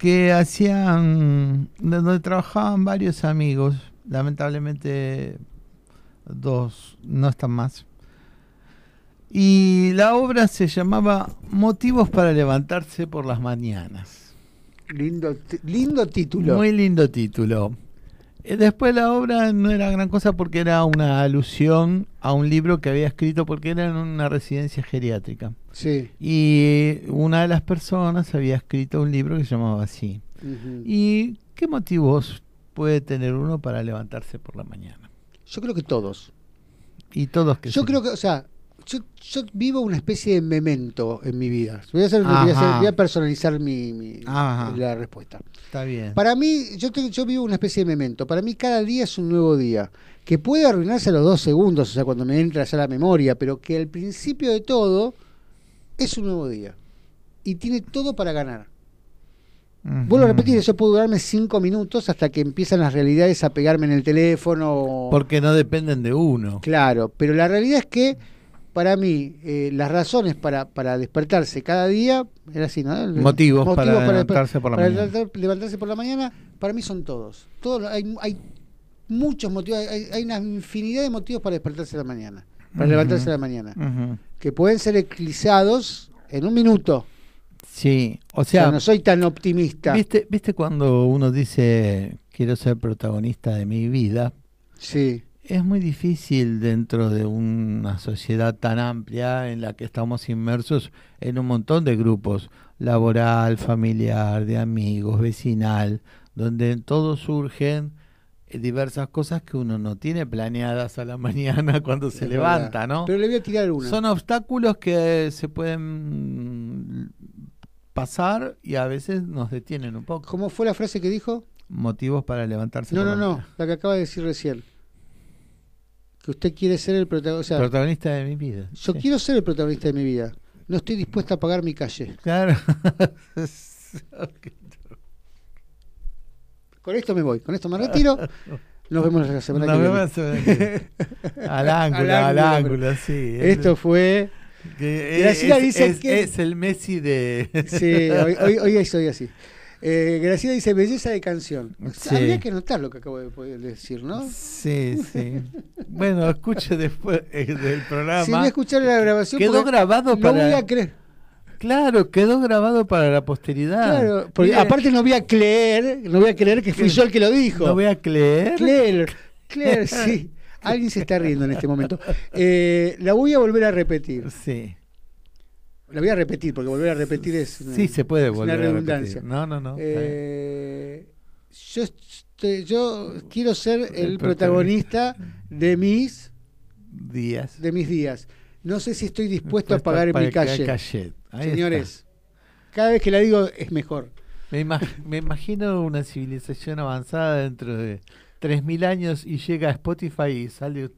que hacían, de- donde trabajaban varios amigos, lamentablemente dos no están más. Y la obra se llamaba Motivos para levantarse por las mañanas. Lindo, lindo título. Muy lindo título. Eh, Después la obra no era gran cosa porque era una alusión a un libro que había escrito porque era en una residencia geriátrica. Sí. Y una de las personas había escrito un libro que se llamaba así. ¿Y qué motivos puede tener uno para levantarse por la mañana? Yo creo que todos. Y todos que Yo creo que, o sea, yo, yo vivo una especie de memento en mi vida. Voy a, hacer, voy a, hacer- Ajá. voy a personalizar mi, la respuesta. Está bien. Para mí, yo, te- yo vivo una especie de memento. Para mí, cada día es un nuevo día. Que puede arruinarse a los dos segundos, o sea, cuando me entra ya la memoria, pero que al principio de todo es un nuevo día. Y tiene todo para ganar. Vuelvo a repetir, eso puede durarme cinco minutos hasta que empiezan las realidades a pegarme en el teléfono. Porque no dependen de uno. Claro, pero la realidad es que para mí eh, las razones para, para despertarse cada día, era así, ¿no? Motivos para levantarse por la para mañana. levantar- levantarse por la mañana, para mí son todos. todos hay, hay muchos motivos, hay, hay una infinidad de motivos para despertarse a la mañana, para levantarse a la mañana. Que pueden ser eclipsados en un minuto. Sí, o O sea, no soy tan optimista. ¿viste, ¿viste cuando uno dice quiero ser protagonista de mi vida? Sí, Es muy difícil dentro de una sociedad tan amplia en la que estamos inmersos en un montón de grupos, laboral, familiar, de amigos, vecinal, donde en todo surgen diversas cosas que uno no tiene planeadas a la mañana cuando se es levanta, verdad. ¿no? Pero le voy a tirar una. Son obstáculos que se pueden pasar y a veces nos detienen un poco. ¿Cómo fue la frase que dijo? Motivos para levantarse. No, no, no, mañana. la que acaba de decir recién. Que usted quiere ser el protagonista. O sea, Protagonista de mi vida. yo sí. quiero ser el protagonista de mi vida. No estoy dispuesta a pagar mi calle. Claro. Con esto me voy, con esto me retiro. Nos vemos la semana Nos que vemos viene. la semana que viene. Al ángulo, Al ángulo, sí. Esto fue. Que Graciela es, dice es- que- es el Messi de. Sí, hoy, hoy, hoy soy así. Eh, Graciela dice belleza de canción. Sí. Habría que notar lo que acabo de decir, ¿no? Sí, sí. Bueno, escuche después eh, del programa. Si voy a escuchar la grabación. Quedó grabado no para. voy a creer. Claro, quedó grabado para la posteridad. Claro, porque aparte no voy a creer, no voy a creer que fui yo el que lo dijo. No voy a creer. Claire, Claire, sí. Alguien se está riendo en este momento. Eh, la voy a volver a repetir. Sí. La voy a repetir porque volver a repetir es una, Sí, se puede una volver a redundancia. No, no, no. Eh, yo, estoy- yo quiero ser el, El protagonista de mis Días. de mis días. No sé si estoy dispuesto a pagar para mi haga calle. Ahí Señores, cada vez que la digo es mejor. Me, imag- me imagino una civilización avanzada dentro de 3.000 años y llega a Spotify y sale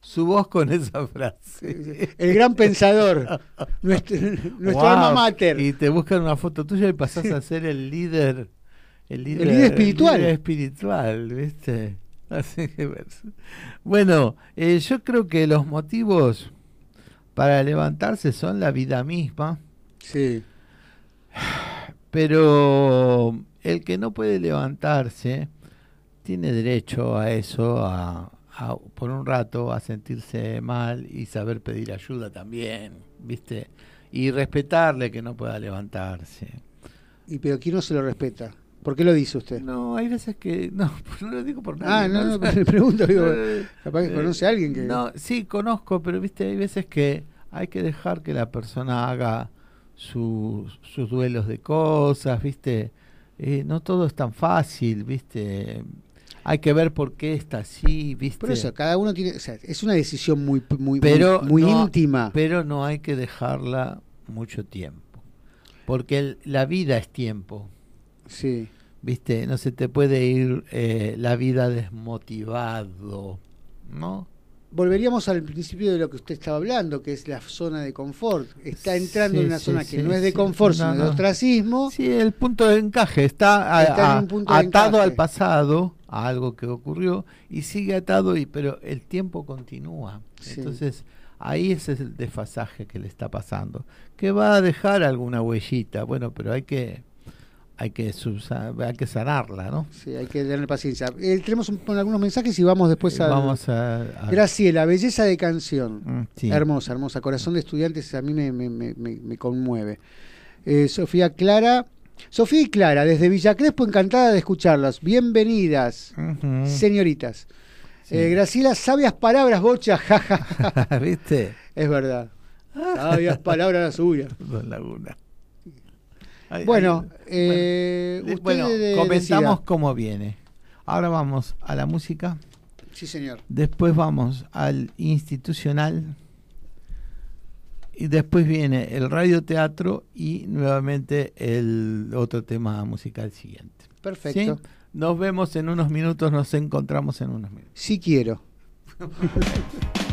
su voz con esa frase. El gran pensador, nuestro, nuestro Wow. alma mater. Y te buscan una foto tuya y pasás a ser el líder. El líder, líder espiritual. líder espiritual, ¿viste? Así que, bueno. Bueno, eh, yo creo que los motivos para levantarse son la vida misma, Sí. pero el que no puede levantarse tiene derecho a eso, a, a, por un rato, a sentirse mal y saber pedir ayuda también, ¿viste? Y respetarle que no pueda levantarse. Y pero quién no se lo respeta. ¿Por qué lo dice usted? No, hay veces que. No, no lo digo por nada. ah, no, no, le pregunto, digo, capaz que eh, conoce a alguien que No, sí, conozco, pero viste, hay veces que hay que dejar que la persona haga sus, sus duelos de cosas, viste. Eh, no todo es tan fácil, viste. Hay que ver por qué está así, viste. Por eso, cada uno tiene, o sea, es una decisión muy muy pero muy, muy no- íntima. Pero no hay que dejarla mucho tiempo. Porque el- la vida es tiempo. Sí. ¿Viste? No se te puede ir eh, la vida desmotivado, ¿no? Volveríamos al principio de lo que usted estaba hablando, que es la zona de confort. Está entrando Sí, en una sí, zona sí, que no es de confort, No, sino de ostracismo. Sí, el punto de encaje está, a- Está en a- un punto de atado encaje. al pasado, a algo que ocurrió, y sigue atado, y pero el tiempo continúa. Entonces, ahí ese es el desfasaje que le está pasando, que va a dejar alguna huellita, bueno, pero hay que hay que hay que sanarla, ¿no? Sí, hay que tener paciencia. Eh, tenemos un- algunos mensajes y vamos después a. Vamos a, a- Graciela, belleza de canción. Mm, sí. Hermosa, hermosa. Corazón de estudiantes a mí me, me- me- conmueve. Eh, Sofía Clara. Sofía y Clara, desde Villa Crespo, encantada de escucharlas. Bienvenidas, señoritas. Sí. Eh, Graciela, sabias palabras, bocha, jaja. ¿Viste? es verdad. Sabias palabras las suyas. Don Laguna. Bueno, eh, bueno, decida. cómo viene. Ahora vamos a la música, Sí, señor. después vamos al institucional y después viene el radioteatro y nuevamente el otro tema musical siguiente. Perfecto. ¿Sí? Nos vemos en unos minutos, nos encontramos en unos minutos. Sí quiero.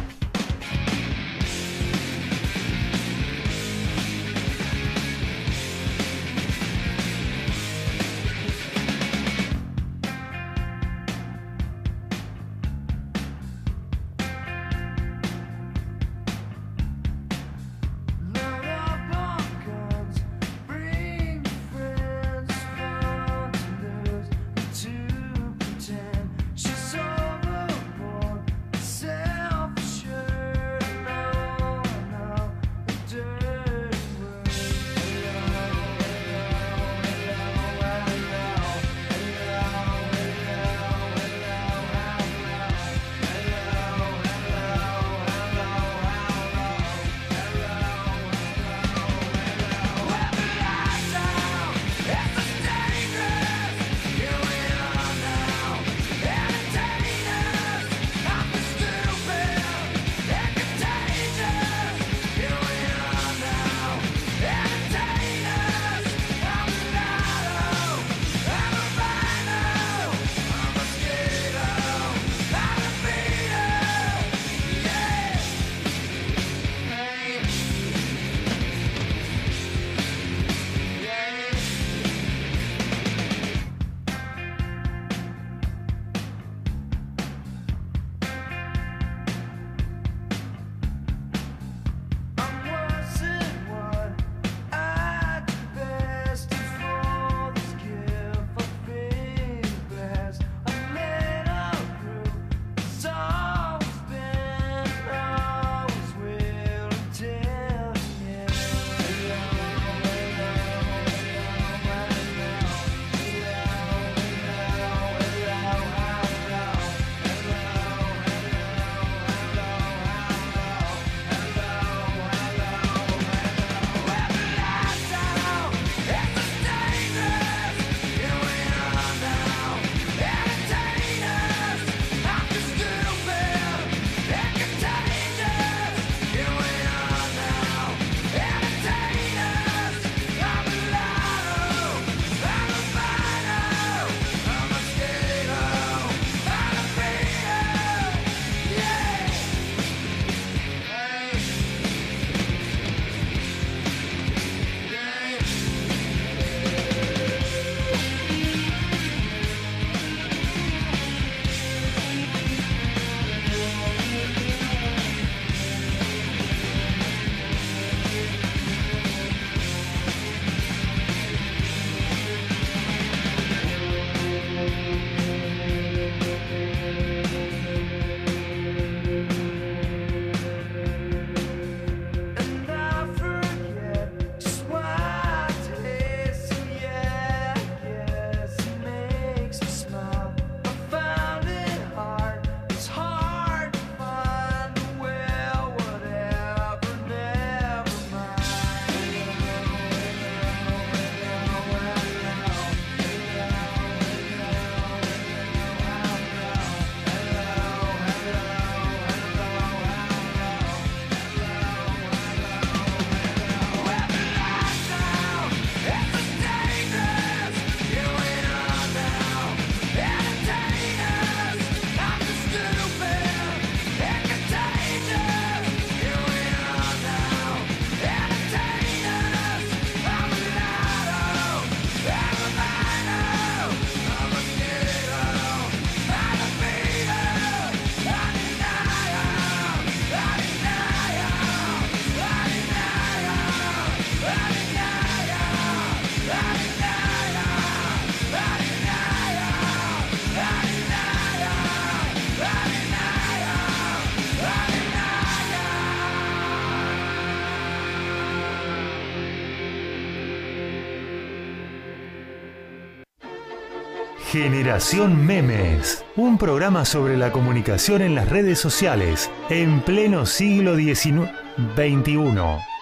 Generación Memes, un programa sobre la comunicación en las redes sociales en pleno siglo XIX XXI,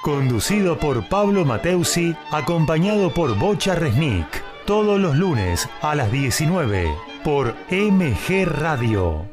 conducido por Pablo Mateusi, acompañado por Bocha Resnick, todos los lunes a las 19 por MG Radio.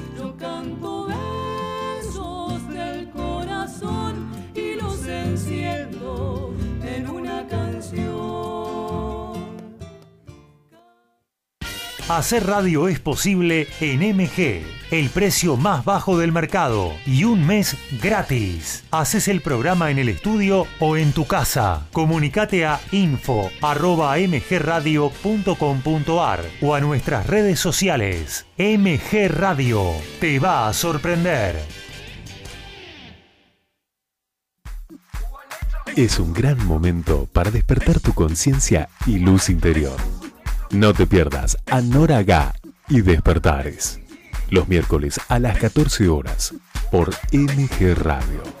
Hacer radio es posible en MG, el precio más bajo del mercado y un mes gratis. Haces el programa en el estudio o en tu casa. Comunicate a info@mgradio.com.ar o a nuestras redes sociales. MG Radio te va a sorprender. Es un gran momento para despertar tu conciencia y luz interior. No te pierdas a Nora Gá y Despertares. Los miércoles a las 14 horas por MG Radio.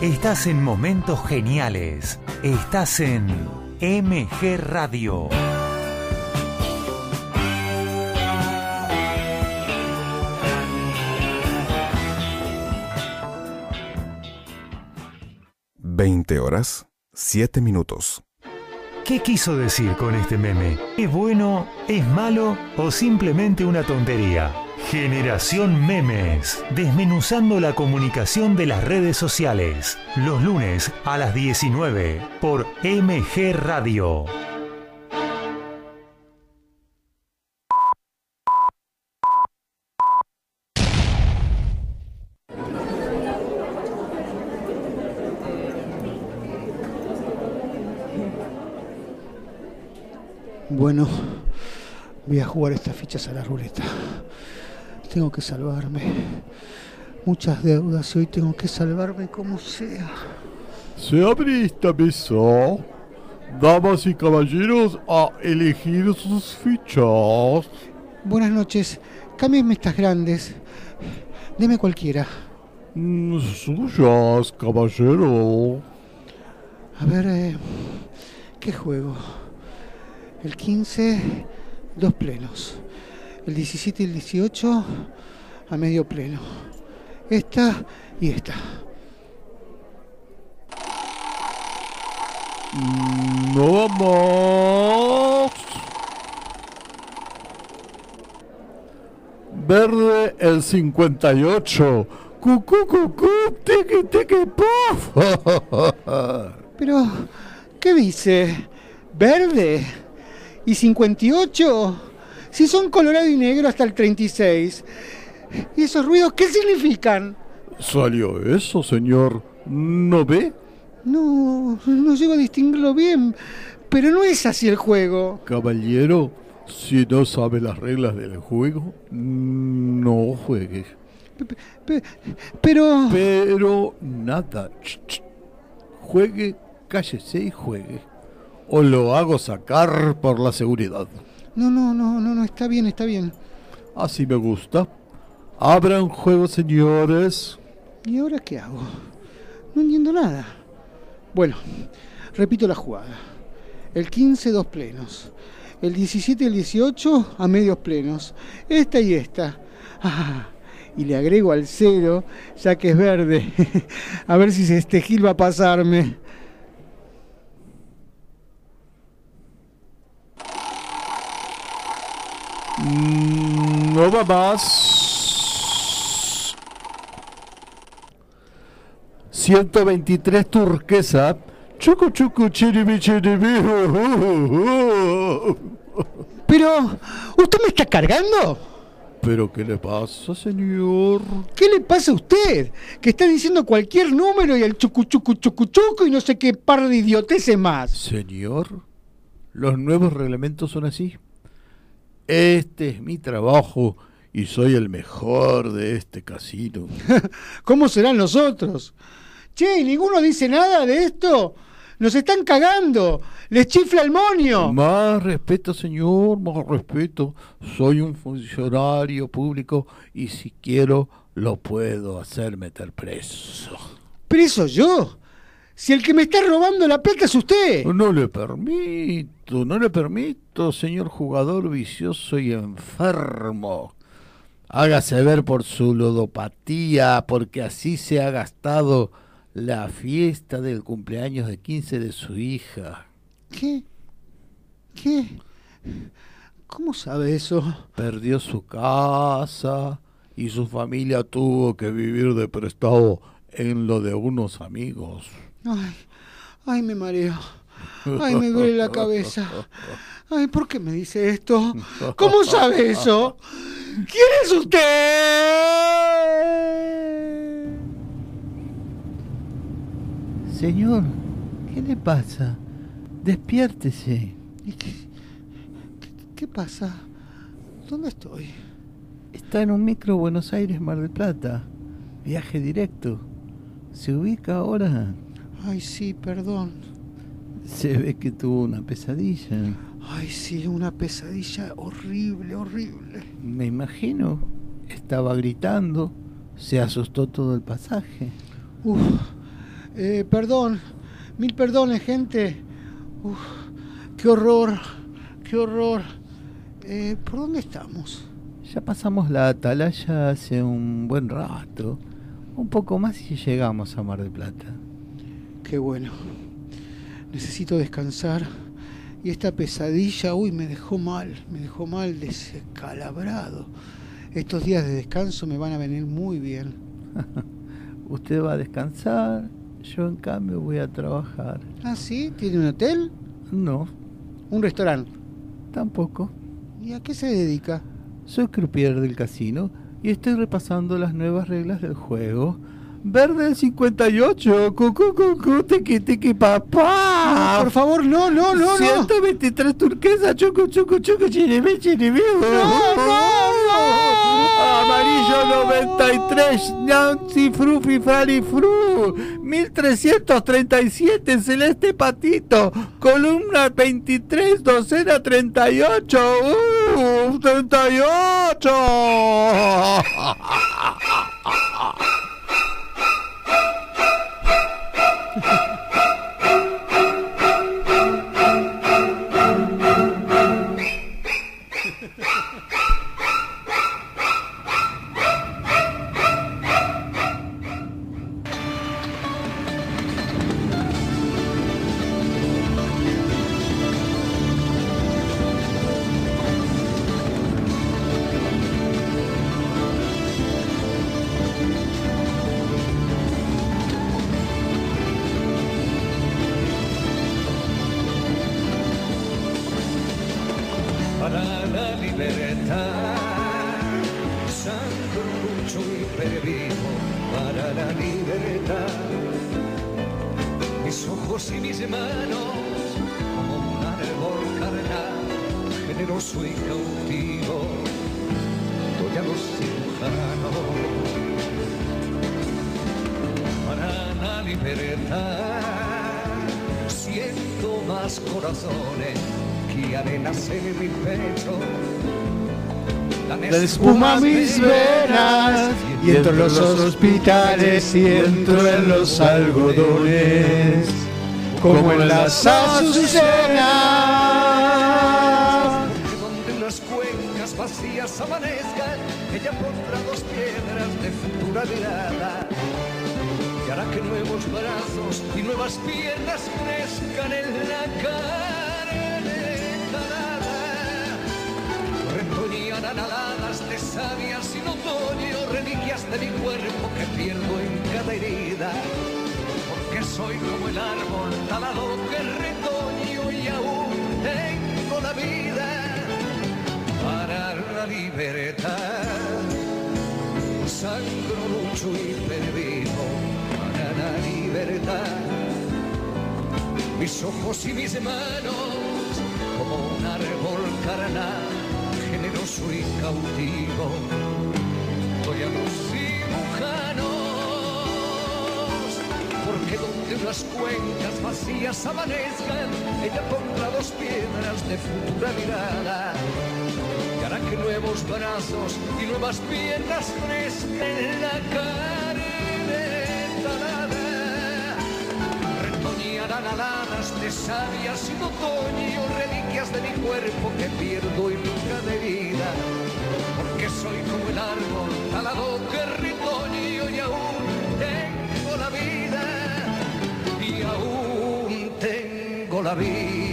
Estás en momentos geniales. Estás en MG Radio. Veinte horas, 7 minutos. ¿Qué quiso decir con este meme? ¿Es bueno, es malo o simplemente una tontería? Generación Memes, desmenuzando la comunicación de las redes sociales, los lunes a las 19 por MG Radio. Bueno, voy a jugar estas fichas a la ruleta. Tengo que salvarme. Muchas deudas y hoy tengo que salvarme como sea. Se abre esta mesa, damas y caballeros, a elegir sus fichas. Buenas noches. Cámbienme estas grandes. Deme cualquiera. Mm, Suyas, caballero. A ver, eh, ¿qué juego? El 15, dos plenos. El 17 y el 18 a medio pleno. Esta y esta. No más. Verde el 58. Cucú, cucú, tiki, tiki, puff. Pero, ¿qué dice? ¿Verde? ¿Y 58? Si son colorado y negro hasta el 36. ¿Y esos ruidos qué significan? ¿Salió eso, señor? ¿No ve? No, no llego a distinguirlo bien. Pero no es así el juego. Caballero, si no sabe las reglas del juego, no juegue. Pe- Pero... Pero nada. Juegue, cállese y juegue. O lo hago sacar por la seguridad. No, no, no, no, no, está bien, está bien. Así me gusta. Abran juego, señores. ¿Y ahora qué hago? No entiendo nada. Bueno, repito la jugada. El 15, dos plenos. El 17 y el 18 a medios plenos. Esta y esta. Ah, y le agrego al cero, ya que es verde. a ver si este Gil va a pasarme. Mm, No va más. 123 turquesa. Chucu chucu chiribi chiribi. Pero, ¿usted me está cargando? ¿Pero qué le pasa, señor? ¿Qué le pasa a usted? Que está diciendo cualquier número y el chucu chucu chucu chucu y no sé qué par de idioteces más. Señor, los nuevos reglamentos son así. Este es mi trabajo y soy el mejor de este casino. ¿Cómo serán los otros? Che, ¿y ninguno dice nada de esto? Nos están cagando. Les chifla el monio. Más respeto, señor, más respeto. Soy un funcionario público y si quiero lo puedo hacer meter preso. ¿Preso yo? Si el que me está robando la plata es usted. No le permito, no le permito, señor jugador vicioso y enfermo. Hágase ver por su ludopatía, porque así se ha gastado la fiesta del cumpleaños de 15 de su hija. ¿Qué? ¿Qué? ¿Cómo sabe eso? Perdió su casa y su familia tuvo que vivir de prestado en lo de unos amigos. Ay, ay, me mareo. Ay, me duele la cabeza. Ay, ¿por qué me dice esto? ¿Cómo sabe eso? ¿Quién es usted? Señor, ¿qué le pasa? Despiértese. ¿Y qué, qué- qué pasa? ¿Dónde estoy? Está en un micro Buenos Aires, Mar del Plata. Viaje directo. ¿Se ubica ahora? Ay, sí, perdón. Se ve que tuvo una pesadilla. Ay, sí, una pesadilla horrible, horrible. Me imagino. Estaba gritando. Se asustó todo el pasaje. Uf, eh, perdón, mil perdones, gente. Uf, qué horror, qué horror. Eh, ¿Por dónde estamos? Ya pasamos la atalaya hace un buen rato. Un poco más y llegamos a Mar del Plata. Qué bueno. Necesito descansar. Y esta pesadilla, uy, me dejó mal, me dejó mal, descalabrado. Estos días de descanso me van a venir muy bien. Usted va a descansar, yo en cambio voy a trabajar. Ah, sí, ¿tiene un hotel? No, ¿Un restaurante? tampoco. ¿Y a qué se dedica? Soy croupier del casino y estoy repasando las nuevas reglas del juego. Verde el 58, cucu cucu, tiki tiki papá. Por favor, no, no, no, no. 123 turquesa, chucu chucu chucu, chiribí chiribí. No, no. Amarillo 93, Nancy Frufi Frali Fru. 1337, Celeste Patito. Columna 23, docena 38. ¡Uh! 38. Y entro en los hospitales y entro en los algodones como en las azucenas. donde las cuencas vacías amanezcan, ella pondrá dos piedras de futura mirada. Y hará que nuevos brazos y nuevas piernas crezcan en la carne talada. Retoñarán aladas de sabias sin otoño, reliquias de mi cuerpo que pierdo en cada herida. Porque soy como el árbol talado que retoño y aún tengo la vida para la libertad. Sangro, lucho y pervivo para la libertad. Mis ojos y mis manos como un árbol carnal, generoso y cautivo. Doy a los cirujanos, porque donde las cuencas vacías amanezcan, ella pondrá dos piedras de futura mirada y hará que nuevos brazos y nuevas piernas crezcan la carne aladas de sabias sin otoño, reliquias de mi cuerpo que pierdo en cada herida. Porque soy como el árbol talado que retoño y aún tengo la vida. Y aún tengo la vida.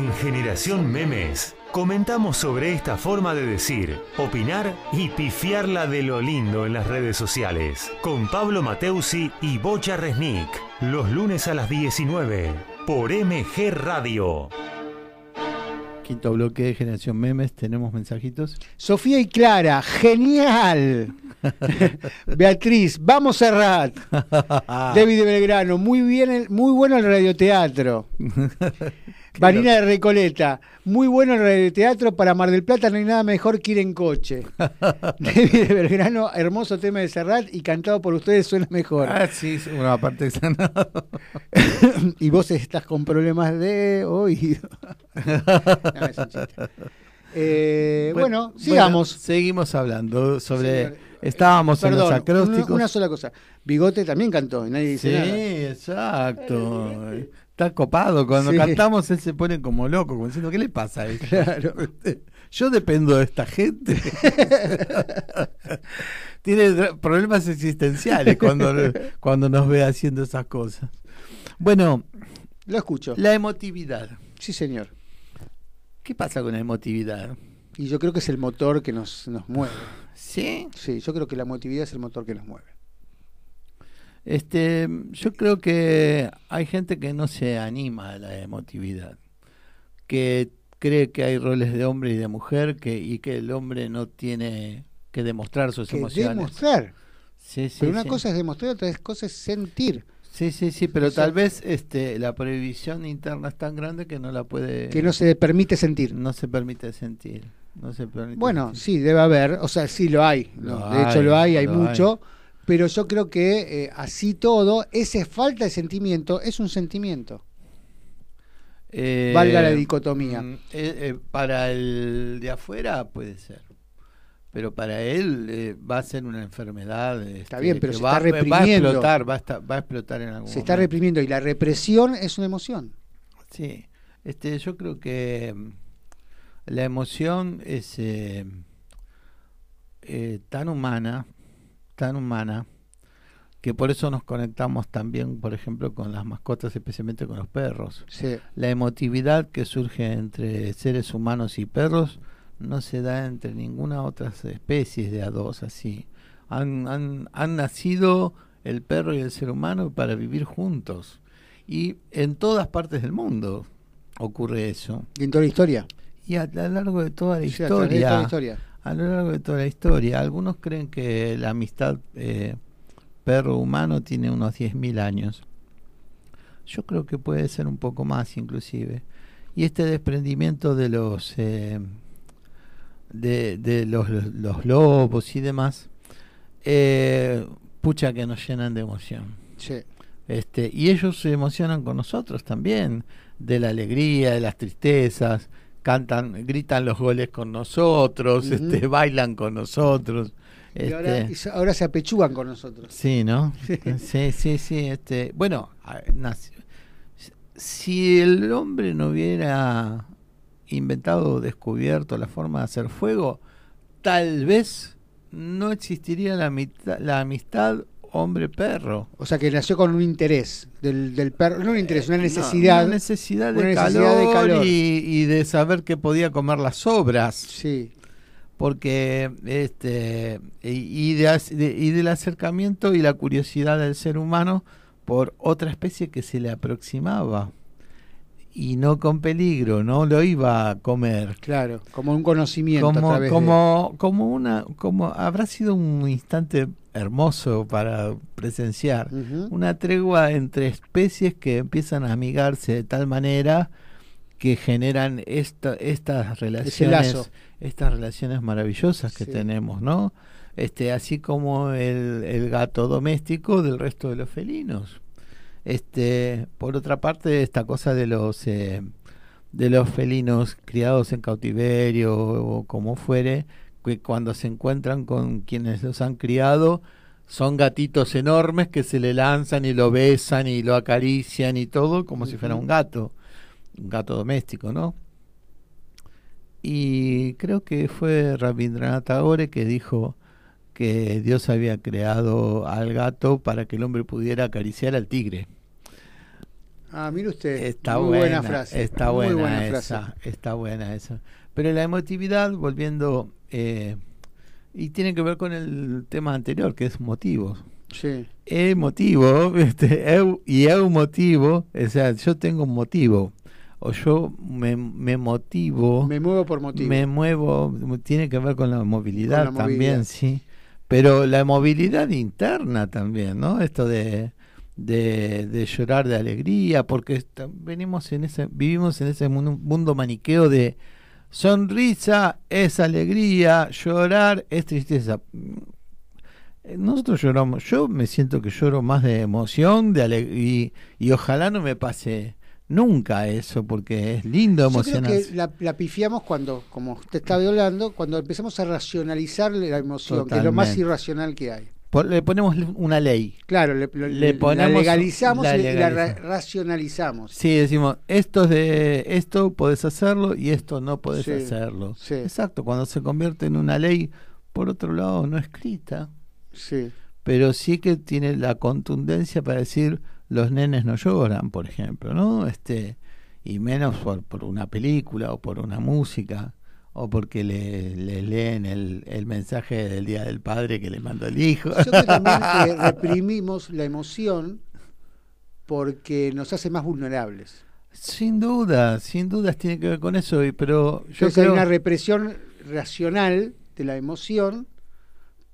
En Generación Memes comentamos sobre esta forma de decir, opinar y pifiarla de lo lindo en las redes sociales. Con Pablo Mateusi y Bocha Resnick. Los lunes a las 19 por MG Radio. Quinto bloque de Generación Memes, tenemos mensajitos. Sofía y Clara, genial. Beatriz, vamos Serrat. David de Belgrano, muy bien, el- muy bueno el radioteatro. Vanina de Recoleta, muy bueno el radioteatro para Mar del Plata, no hay nada mejor que ir en coche. David de Belgrano, hermoso tema de Serrat y cantado por ustedes suena mejor. Ah, sí, sí, bueno, aparte de sanado. y vos estás con problemas de oído. No, es un chiste. Eh, bueno, sigamos. seguimos hablando sobre. Señor. Estábamos en los acrósticos. Una, una sola cosa. Bigote también cantó y nadie dice Sí, nada. exacto. Está copado. Cuando Sí. cantamos, él se pone como loco, como diciendo, ¿qué le pasa a él? Claro. Yo dependo de esta gente. Tiene problemas existenciales cuando, cuando nos ve haciendo esas cosas. Bueno, Lo escucho. la emotividad. Sí, señor. ¿Qué pasa con la emotividad? Y yo creo que es el motor que nos, nos mueve. ¿Sí? Sí, yo creo que la emotividad es el motor que nos mueve. Este, yo creo que hay gente que no se anima a la emotividad, que cree que hay roles de hombre y de mujer, que y que el hombre no tiene que demostrar sus Que emociones. demostrar. Sí, sí, Pero una sí. cosa es demostrar, otra cosa es sentir. Sí, sí, sí, pero O sea, tal vez este la prohibición interna es tan grande que no la puede Que no se permite sentir. no se permite sentir. No se permite Bueno, sentir. sí, debe haber. O sea, sí lo hay. De hecho, lo hay, hay lo mucho. Pero yo creo que eh, así todo, esa falta de sentimiento es un sentimiento. Eh, Valga la dicotomía. mm, eh, para el de afuera puede ser. Pero para él va a ser una enfermedad. este, bien, pero se va, está va a reprimiendo. explotar, va a, esta- va a explotar en algún Se está reprimiendo y la represión es una emoción. Sí, este, yo creo que mm, la emoción es tan humana, tan humana, que por eso nos conectamos también, por ejemplo, con las mascotas, especialmente con los perros. Sí. La emotividad que surge entre seres humanos y perros no se da entre ninguna otra especie de a dos así. Han, han, han nacido el perro y el ser humano para vivir juntos. Y en todas partes del mundo ocurre eso. Y en toda la historia. Y a lo largo de toda la Sí, historia. A lo largo de toda la historia. Algunos creen que la amistad eh, perro-humano tiene unos 10.000 años. Yo creo que puede ser un poco más inclusive. Y este desprendimiento de los eh, de, de los, los lobos y demás, eh, pucha que nos llenan de emoción. Sí. Este, y ellos se emocionan con nosotros también, de la alegría, de las tristezas, cantan, gritan los goles con nosotros, este, bailan con nosotros. Y ahora, este, ahora se apechugan con nosotros. Sí, ¿no? Sí, sí, sí. Este, bueno, si el hombre no hubiera inventado o descubierto la forma de hacer fuego, tal vez no existiría la, mitad- la amistad hombre-perro. O sea que nació con un interés del, del perro, no un interés, una No, necesidad. una necesidad de, una calor, de calor. Y, y de saber que podía comer las sobras. Sí. Porque este y, y de y del acercamiento y la curiosidad del ser humano por otra especie que se le aproximaba y no con peligro, no lo iba a comer. Claro, como un conocimiento a Como, de- como, como una, como habrá sido un instante hermoso para presenciar una tregua entre especies que empiezan a amigarse de tal manera que generan esta, estas relaciones lazo. estas relaciones maravillosas que Sí. tenemos no este así como el, el gato doméstico del resto de los felinos este por otra parte esta cosa de los eh, de los felinos criados en cautiverio o como fuere que cuando se encuentran con quienes los han criado son gatitos enormes que se le lanzan y lo besan y lo acarician y todo como si fuera un gato un gato doméstico no y creo que fue Rabindranath Tagore que dijo que Dios había creado al gato para que el hombre pudiera acariciar al tigre. Ah, mire usted. Está muy buena, buena frase. Está buena, buena esa, frase. está buena esa. Pero la emotividad, volviendo, eh, y tiene que ver con el tema anterior, que es motivos. Sí. Emotivo, este, eu, y eu motivo, o sea, yo tengo un motivo, o yo me, me motivo, Me muevo por motivo. me muevo, tiene que ver con la movilidad Con la también, movilidad. sí. Pero la movilidad interna también, ¿no? Esto de, de, de llorar de alegría, porque esta- venimos en ese, vivimos en ese mundo, mundo maniqueo de sonrisa es alegría, llorar es tristeza. Nosotros lloramos, yo me siento que lloro más de emoción, de ale- y, y ojalá no me pase nunca eso, porque es lindo Yo creo emocionarse. que la, la pifiamos cuando, como usted estaba hablando, cuando empezamos a racionalizar la emoción, que es lo más irracional que hay. Le ponemos una ley. Claro, le, Le la ponemos legalizamos la y la ra- racionalizamos. Sí, decimos, esto es de esto podés hacerlo y esto no podés Sí, hacerlo. sí. Exacto, cuando se convierte en una ley, por otro lado, no escrita, Sí. pero sí que tiene la contundencia para decir los nenes no lloran, por ejemplo, ¿no? Este y menos por, por una película o por una música o porque le, le leen el, el mensaje del Día del Padre que le mandó el hijo. Yo creo también que reprimimos la emoción porque nos hace más vulnerables. Sin duda, sin dudas tiene que ver con eso, pero yo Entonces hay una represión racional de la emoción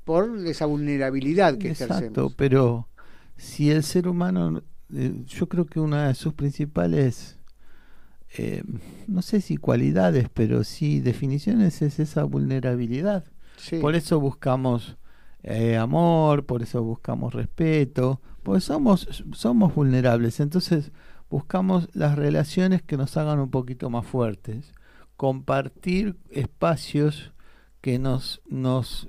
por esa vulnerabilidad que Exacto, ejercemos. pero si el ser humano, eh, yo creo que una de sus principales, eh, no sé si cualidades, pero sí definiciones es esa vulnerabilidad. Sí. Por eso buscamos eh, amor, por eso buscamos respeto, porque somos, somos vulnerables. Entonces buscamos las relaciones que nos hagan un poquito más fuertes, compartir espacios que nos, nos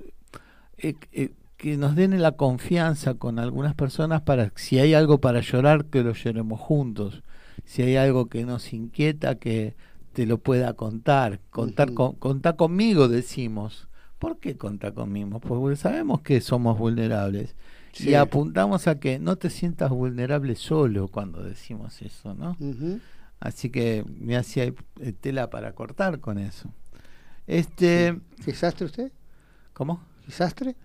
eh, eh, que nos den la confianza con algunas personas para si hay algo para llorar que lo lloremos juntos si hay algo que nos inquieta que te lo pueda contar contar con, contar conmigo decimos ¿por qué contar conmigo? porque sabemos que somos vulnerables Sí. y apuntamos a que no te sientas vulnerable solo cuando decimos eso ¿no? Así que me hacía eh, tela para cortar con eso este ¿Qué sastre usted? ¿cómo? ¿Qué sastre?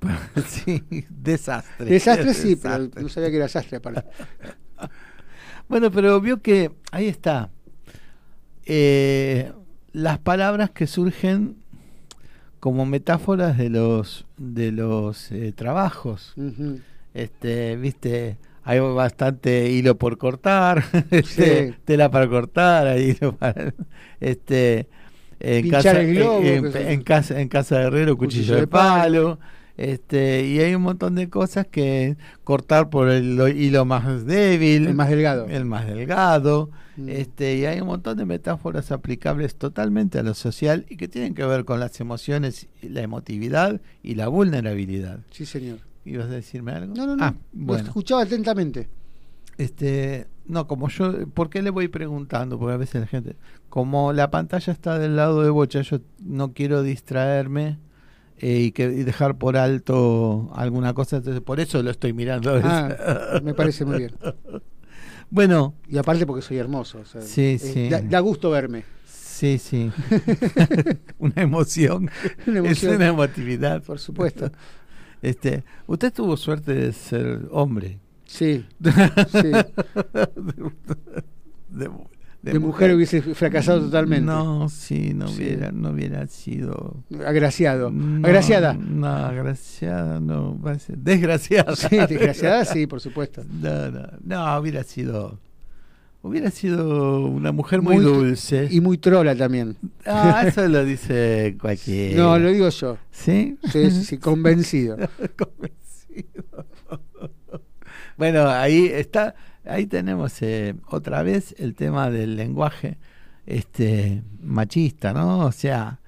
sí, desastre. Desastre sí, pero Desastre. no sabía que era sastre aparte. Bueno, pero vio que ahí está. Eh, las palabras que surgen como metáforas de los de los eh, trabajos. Este, viste, hay bastante hilo por cortar, este, Sí. tela para cortar, hay hilo para este en Pinchar casa el globo, en casa en casa de herrero cuchillo, de palo, este y hay un montón de cosas que cortar por el lo- hilo más débil, El más delgado. el más delgado, Mm. este y hay un montón de metáforas aplicables totalmente a lo social y que tienen que ver con las emociones, la emotividad y la vulnerabilidad. Sí, señor. ¿Ibas a decirme algo? No, no, no. Ah, Lo bueno. escuchaba atentamente. Este, no, como yo, ¿por qué le voy preguntando? Porque a veces la gente, como la pantalla está del lado de Bocha, yo no quiero distraerme eh, y que y dejar por alto alguna cosa, entonces por eso lo estoy mirando. Ah, me parece muy bien. Bueno, Y aparte porque soy hermoso. o sea, Sí, eh, sí. Da, da gusto verme. sí, sí. una emoción. Una emoción. Es una emotividad. Por supuesto. Este, usted tuvo suerte de ser hombre. Sí. sí. de, De, mujer hubiese fracasado totalmente. No, sí, no Sí. hubiera, no hubiera sido. Agraciado. No, Agraciada. No, agraciada no, va a ser- desgraciada. Sí, desgraciada, sí, por supuesto. No, no, no, hubiera sido, hubiera sido una mujer muy, dulce. Y muy trola también. Ah, eso lo dice cualquiera. No, lo digo yo. ¿Sí? Sí, sí, sí, convencido. Convencido. Bueno, ahí está, ahí tenemos eh, otra vez el tema del lenguaje este machista, ¿no? O sea,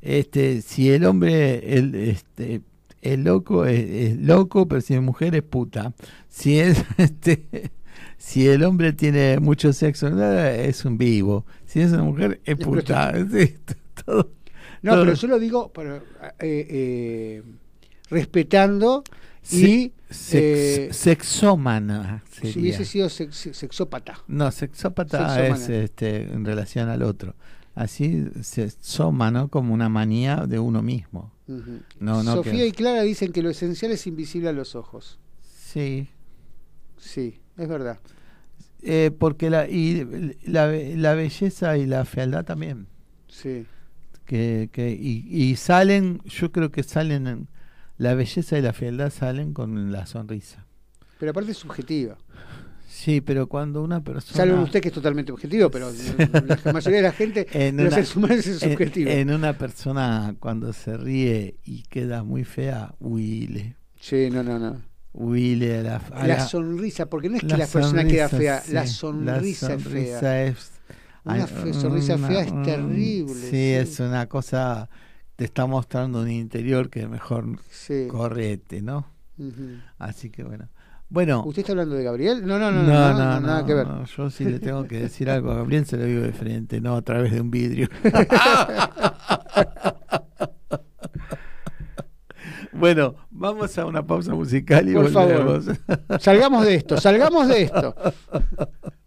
este si el hombre el este el loco es, es loco, pero si es mujer es puta. Si es este si el hombre tiene mucho sexo, es un vivo. Si es una mujer es puta. Sí, todo- No, todo- pero yo lo digo eh, eh, respetando Sí, y sex- eh, sexómana si hubiese sido sex- sexópata. No, sexópata es este, en relación al otro. Así sexómano como una manía de uno mismo. Ujú. No, no. Sofía que- y Clara dicen que lo esencial es invisible a los ojos. Sí, Sí, es verdad. eh, porque la, y la, la belleza y la fealdad también. Sí. Que, que, y, y salen, yo creo que salen, en- la belleza y la fealdad salen con la sonrisa. Pero aparte es subjetiva. Sí, pero cuando una persona... Salvo usted que es totalmente objetivo, pero la mayoría de la gente en de los una- seres humanos es subjetivo. En, una persona cuando se ríe y queda muy fea, huile. Sí, no, no, no. Huile a la, a La la- sonrisa, porque no es que la la persona queda sonrisa, fea, la sonrisa, es sonrisa fea. es- Una sonrisa fea es terrible, Sí, sí. es una cosa, está mostrando un interior que mejor correte, ¿no? Así que bueno. Bueno. ¿Usted está hablando de Gabriel? No, no, no, no, no, no, no nada que ver. yo sí le tengo que decir algo a Gabriel, se lo digo de frente, no a través de un vidrio. bueno, vamos a una pausa musical y Por volvemos. Favor, salgamos de esto, salgamos de esto.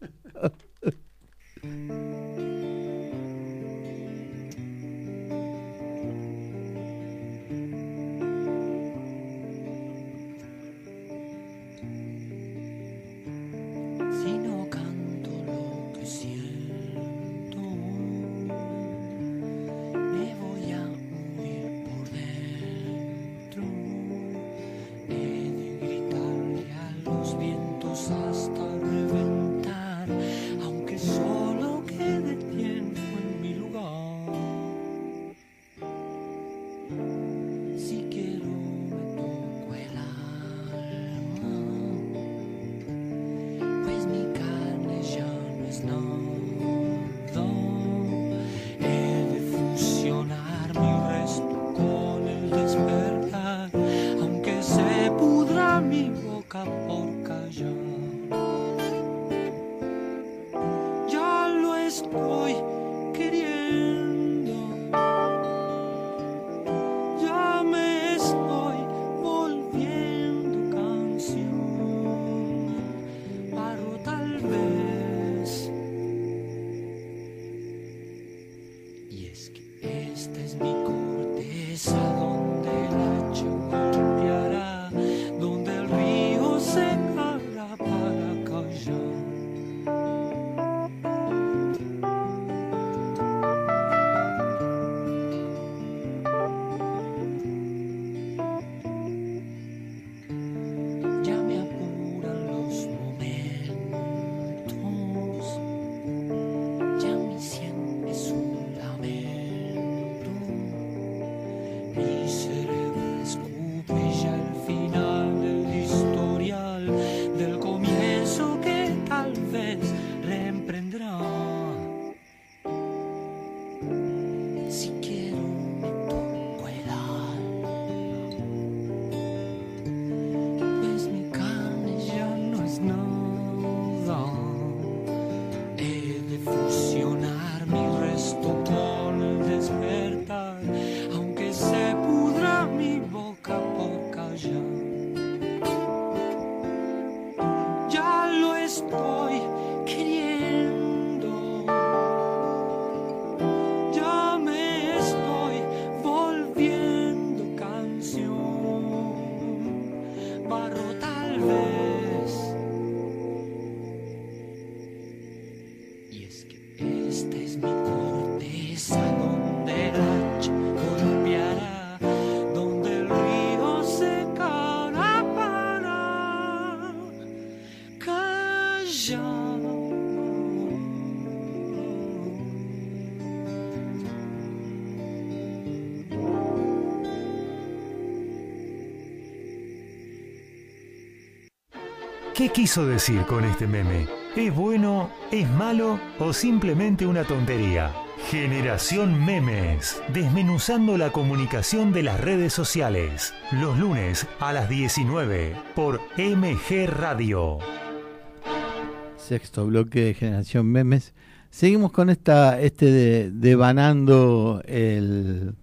¿Qué quiso decir con este meme? ¿Es bueno, es malo o simplemente una tontería? Generación Memes, desmenuzando la comunicación de las redes sociales, los lunes a las 19 por MG Radio. Sexto bloque de Generación Memes. Seguimos con esta, este de, devanando el,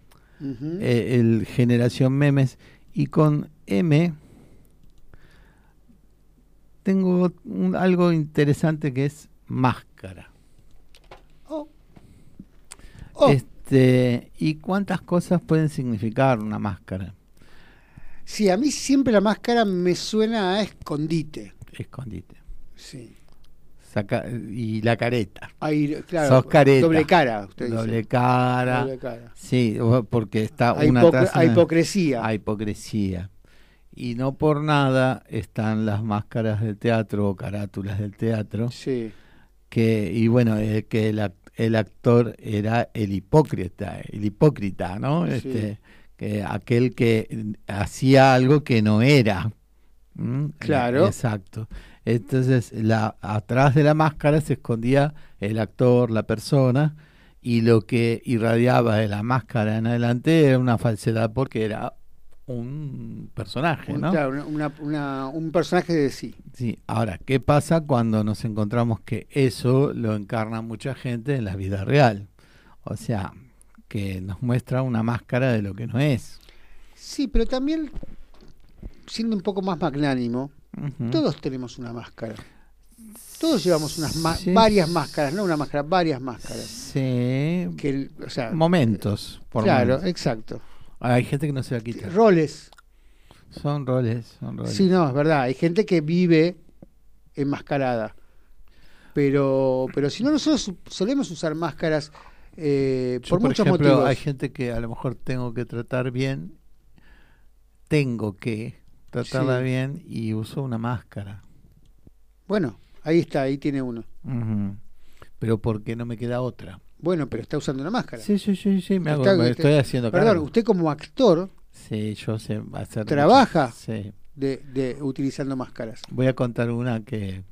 eh, el Generación Memes y con M tengo un- algo interesante que es máscara. Oh. Oh. Este, ¿Y cuántas cosas pueden significar una máscara? Sí, a mí siempre la máscara me suena a escondite. Escondite. Sí. Saca, y la careta. Ahí, claro, Sos careta. doble cara, usted dice. Doble cara. Doble cara. Sí, porque está una hay la- hipocresía. Hay hipocresía. Y no por nada están las máscaras del teatro o carátulas del teatro. Sí. Que, y bueno, eh, que el, el actor era el hipócrita, el hipócrita, ¿no? Sí. Este, que aquel que hacía algo que no era. ¿Mm? Claro. Exacto. Entonces, la, atrás de la máscara se escondía el actor, la persona, y lo que irradiaba de la máscara en adelante era una falsedad porque era un personaje, Un, ¿no? claro, una- una- un personaje de sí. Sí, ahora, ¿qué pasa cuando nos encontramos que eso lo encarna mucha gente en la vida real? O sea, que nos muestra una máscara de lo que no es. Sí, pero también, siendo un poco más magnánimo, todos tenemos una máscara. Todos llevamos unas Sí. varias máscaras, no una máscara, varias máscaras. Sí, Que o sea, momentos. Por claro, momentos. exacto. Hay gente que no se la quita. Roles. Son roles, son roles. Sí, no, es verdad. Hay gente que vive enmascarada. Pero, pero si no, nosotros solemos usar máscaras eh, Yo, por, muchos ejemplo, motivos. hay gente que a lo mejor tengo que tratar bien, tengo que tratarla Sí. bien y uso una máscara. Bueno, ahí está, ahí tiene uno. Ujú. Pero porque no me queda otra. Bueno, pero está usando una máscara. Sí, sí, sí, sí, me, hago- Está- me estoy haciendo Perdón, cargo. usted como actor Sí, yo sé hacer trabaja Sí. de, de utilizando máscaras. Voy a contar una que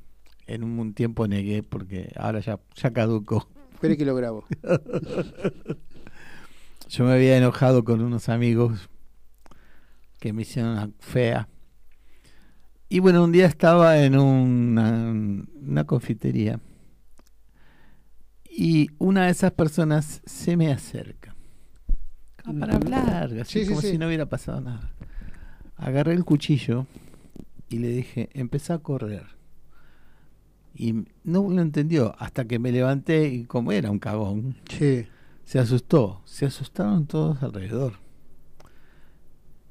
en un tiempo negué porque ahora ya, ya caducó. Espere que lo grabo. Yo me había enojado con unos amigos que me hicieron una fea. Y bueno, un día estaba en una, una confitería y una de esas personas se me acerca Ah, para hablar, así Sí, sí, como sí. si no hubiera pasado nada. Agarré el cuchillo y le dije, empecé a correr. Y no lo entendió hasta que me levanté y como era un cagón, Sí. se asustó, se asustaron todos alrededor.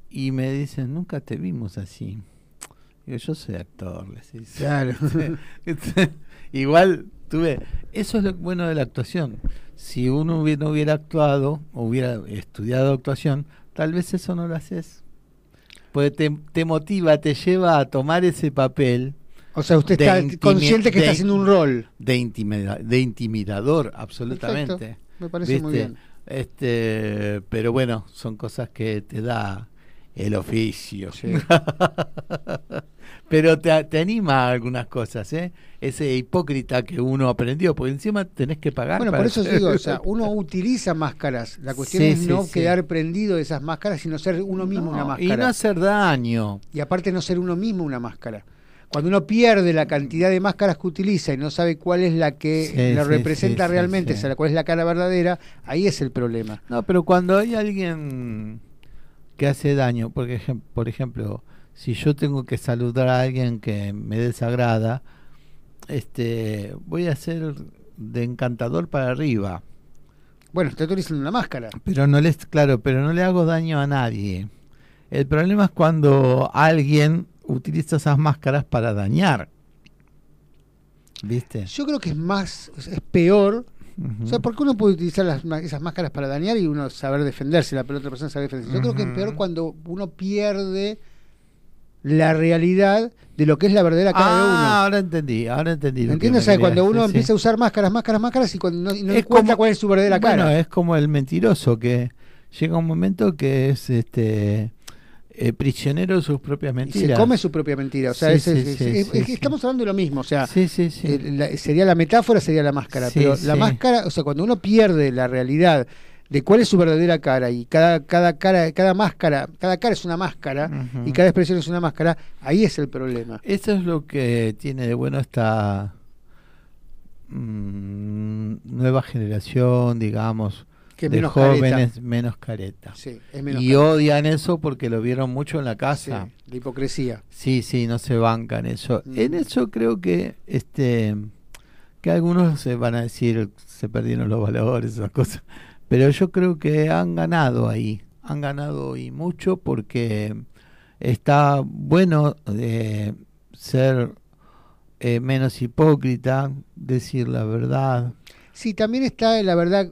Y me dicen, nunca te vimos así. Digo, yo soy actor, les dice. Claro. Igual tuve, eso es lo bueno de la actuación. Si uno hubiera, no hubiera actuado, o hubiera estudiado actuación, tal vez eso no lo haces. Pues te, te motiva, te lleva a tomar ese papel. O sea, usted está consciente que está haciendo un rol. De, intimida- de intimidador, absolutamente. Perfecto, me parece muy bien. Este, pero bueno, son cosas que te da. el oficio. Pero te, te anima a algunas cosas, ¿eh? Ese hipócrita que uno aprendió, porque encima tenés que pagar. Bueno, para por eso digo, o sea, uno utiliza máscaras. La cuestión Sí, es sí, no sí. quedar prendido de esas máscaras, sino ser uno mismo una máscara. y no hacer daño. Y aparte no ser uno mismo una máscara. Cuando uno pierde la cantidad de máscaras que utiliza y no sabe cuál es la que lo representa realmente, o sea, cuál es la cara verdadera, ahí es el problema. No, pero cuando hay alguien que hace daño, por, ejem- por ejemplo, si yo tengo que saludar a alguien que me desagrada, este, voy a ser de encantador para arriba. Bueno, estoy utilizando una máscara. Pero no les, claro, pero no le hago daño a nadie. El problema es cuando alguien utiliza esas máscaras para dañar. ¿Viste? Yo creo que es más, es peor. Ujú. O sea, porque uno puede utilizar las, esas máscaras para dañar y uno saber defenderse, la otra persona saber defenderse. Yo creo que es peor cuando uno pierde la realidad de lo que es la verdadera cara de uno. Ah, ahora entendí, ahora entendí. ¿Entiendes? O sea, cuando uno sí. empieza a usar máscaras, máscaras, máscaras y cuando no, y no encuentra como- cuál es su verdadera Bueno, cara. es como el mentiroso que llega un momento que es este eh, prisionero de sus propias Y mentiras. se come su propia mentira. O sea, Sí, es- sí, sí, estamos hablando de lo mismo. O sea, Sí, sí, sí. eh, la- sería la metáfora, sería la máscara. Pero la máscara, o sea, cuando uno pierde la realidad de cuál es su verdadera cara y cada, cada cara, cada máscara, cada cara es una máscara y cada expresión es una máscara, ahí es el problema. Eso es lo que tiene de bueno esta mm, nueva generación, digamos, Que de menos careta. jóvenes menos careta. Sí, es menos y careta. odian eso porque lo vieron mucho en la Sí, casa. la hipocresía. Sí, sí, no se bancan eso. Mm. En eso creo que este que algunos se van a decir se perdieron los valores, esas cosas. Pero yo creo que han ganado ahí, han ganado y mucho porque está bueno de ser eh, menos hipócrita, decir la verdad. Sí, también está la verdad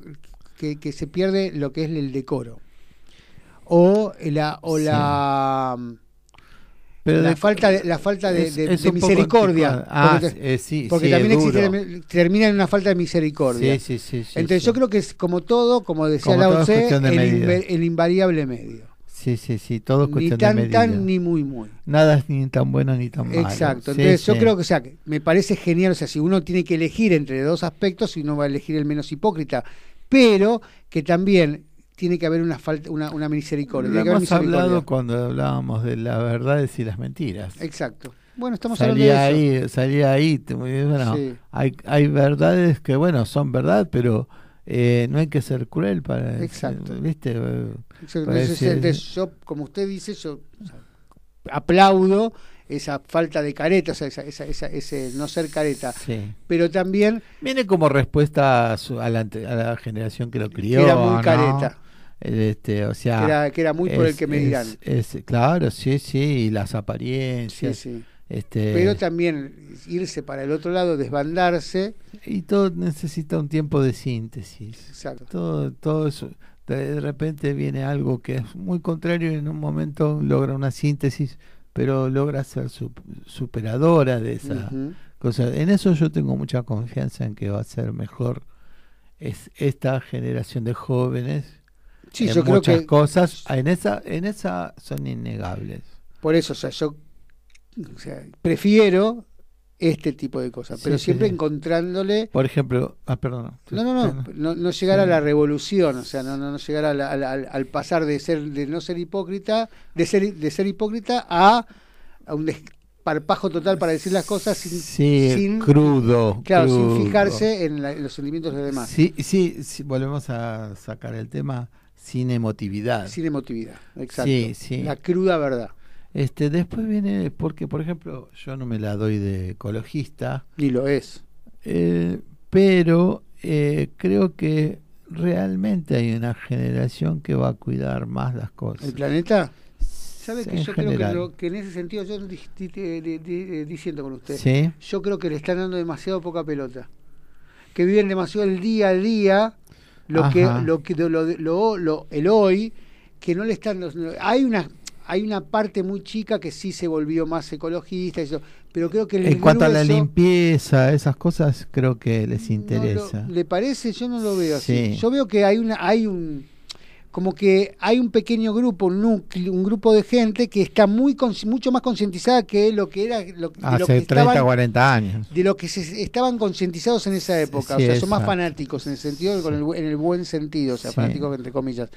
que, que se pierde lo que es el decoro. O la, o Sí. la, Pero la de- falta de, la falta de, es- de- es de un poco misericordia. Ah, porque eh, sí, porque sí, también existe, termina en una falta de misericordia. Sí, sí, sí, Entonces yo creo que es como todo, como decía Como Lao Tse, el, invariable medio. Sí, sí, sí, todo es Ni cuestión tan de medida. tan ni muy muy. Nada es ni tan bueno ni tan malo. Exacto. Entonces yo creo que, o sea, que me parece genial, o sea, si uno tiene que elegir entre dos aspectos, uno va a elegir el menos hipócrita, pero que también tiene que haber una falta, una, una misericordia. Lo hemos hablado cuando hablábamos de las verdades y las mentiras. Exacto. Bueno, estamos salía hablando de eso. ahí, salía ahí. te- bueno, Sí. hay, hay verdades que, bueno, son verdad, pero eh, no hay que ser cruel para. Exacto. ¿Viste? Eh, Exacto. para Entonces, decir- entonces, yo, como usted dice, yo o sea, aplaudo esa falta de careta, o sea, esa, esa- esa- ese no ser careta. Sí. Pero también Viene como respuesta a, su- a la, a la generación que lo crió. era muy ¿no? careta. Este, o sea, Que era- que era muy por el que me dirán. es- claro, sí, sí, y las apariencias. sí. Este, Pero también irse para el otro lado, desbandarse. y todo necesita un tiempo de síntesis. Exacto. Todo, todo eso. De repente viene algo que es muy contrario y en un momento logra una síntesis, pero logra ser sup- superadora de esa cosa. En eso yo tengo mucha confianza en que va a ser mejor es esta generación de jóvenes. Sí, en yo creo muchas que- cosas en esa en esa son innegables. Por eso, o sea, yo o sea, prefiero este tipo de cosas, Sí, pero siempre sí. encontrándole Por ejemplo, ah, perdón. No, no, no, no, no llegar a la revolución, o sea, no, no, no llegar a la- al, al- al pasar de ser, de no ser hipócrita, de ser, de ser hipócrita a, a un desparpajo total para decir las cosas sin, Sí, sin- crudo, claro, crudo. sin fijarse en, la- en los sentimientos de los demás, Sí, sí, sí, volvemos a sacar el tema sin emotividad. sin emotividad, exacto, Sí, sí. la cruda verdad, Este, después viene, porque por ejemplo, yo no me la doy de ecologista, ni lo es. eh, pero eh, creo que realmente hay una generación que va a cuidar más las cosas. ¿El planeta? ¿Sabe que en yo creo que, lo- que en ese sentido, yo di- di- di- di- di- diciendo con usted, Sí. yo creo que le están dando demasiado poca pelota. Que viven demasiado el día a día, lo que, lo que lo, lo- lo- el hoy, que no le están los- hay una hay una parte muy chica que sí se volvió más ecologista eso, pero creo que el En cuanto a la limpieza, esas cosas creo que les no interesa. ¿Le parece? Yo no lo veo así. Sí. Yo veo que hay una hay un como que hay un pequeño grupo, un núcleo, un grupo de gente que está muy mucho más concientizada que lo que era lo, de lo Hace que 30, estaban- 40 años. de lo que se estaban concientizados en esa época, sí, o sea, son más fanáticos en el sentido con el, bu- en el buen sentido, o sea, Sí. fanáticos entre comillas.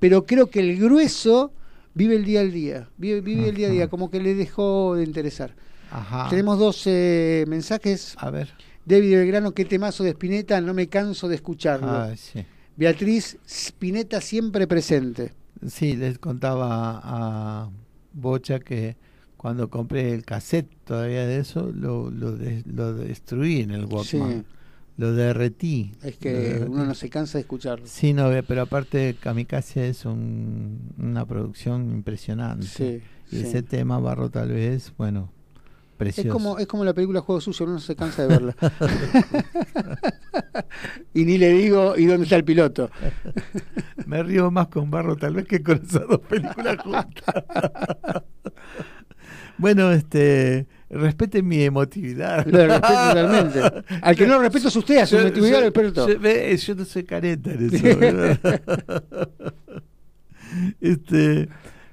Pero creo que el grueso vive el día al día, vive, vive el día a día, como que le dejó de interesar. Ajá. Tenemos dos eh, mensajes. A ver. David Belgrano, qué temazo de Spinetta, no me canso de escucharlo. Ah, sí. Beatriz Spinetta siempre presente. Sí, les contaba a Bocha que cuando compré el cassette todavía de eso, lo, lo, de- lo destruí en el Walkman. Sí. Lo derretí. Es que derretí. uno no se cansa de escucharlo. Sí, no, pero aparte Kamikaze es un- una producción impresionante. Sí, y sí. ese tema Barro tal vez, bueno, precioso. Es como, es como la película Juego Sucio, uno no se cansa de verla. y ni le digo, ¿y dónde está el piloto? Me río más con Barro tal vez que con esas dos películas juntas. bueno, este, respeten mi emotividad. Lo respeto totalmente. Al que no lo respeto es usted, a su Yo- emotividad yo- respeto. Yo, no soy careta en eso. ¿verdad? este,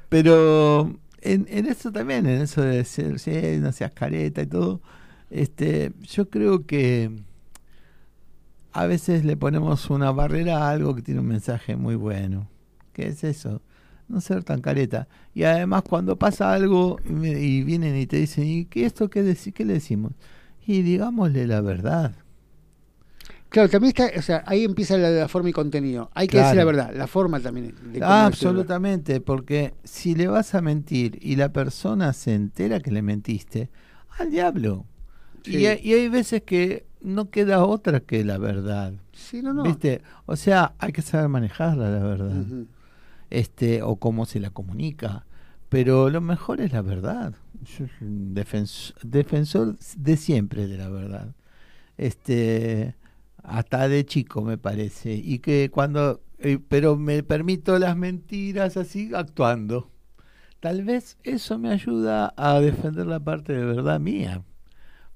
pero en, eso también, en eso de ser, sí, no seas careta y todo, este, yo creo que a veces le ponemos una barrera a algo que tiene un mensaje muy bueno. ¿Qué es eso? No ser tan careta. Y además cuando pasa algo y, me- y vienen y te dicen, ¿y qué esto qué, deci- qué le decimos? Y digámosle la verdad. Claro, también está, o sea, ahí empieza la, la forma y contenido. Hay que Claro. decir la verdad, la forma también. de Ah, absolutamente, porque si le vas a mentir y la persona se entera que le mentiste, al diablo. Sí. Y, hay, y hay veces que no queda otra que la verdad. Sí, no, no. ¿Viste? O sea, hay que saber manejarla, la verdad. Este O cómo se la comunica. Pero lo mejor es la verdad. Yo soy un defens- defensor de siempre de la verdad. Este hasta de chico me parece. Y que cuando eh, pero me permito las mentiras así actuando. Tal vez eso me ayuda a defender la parte de verdad mía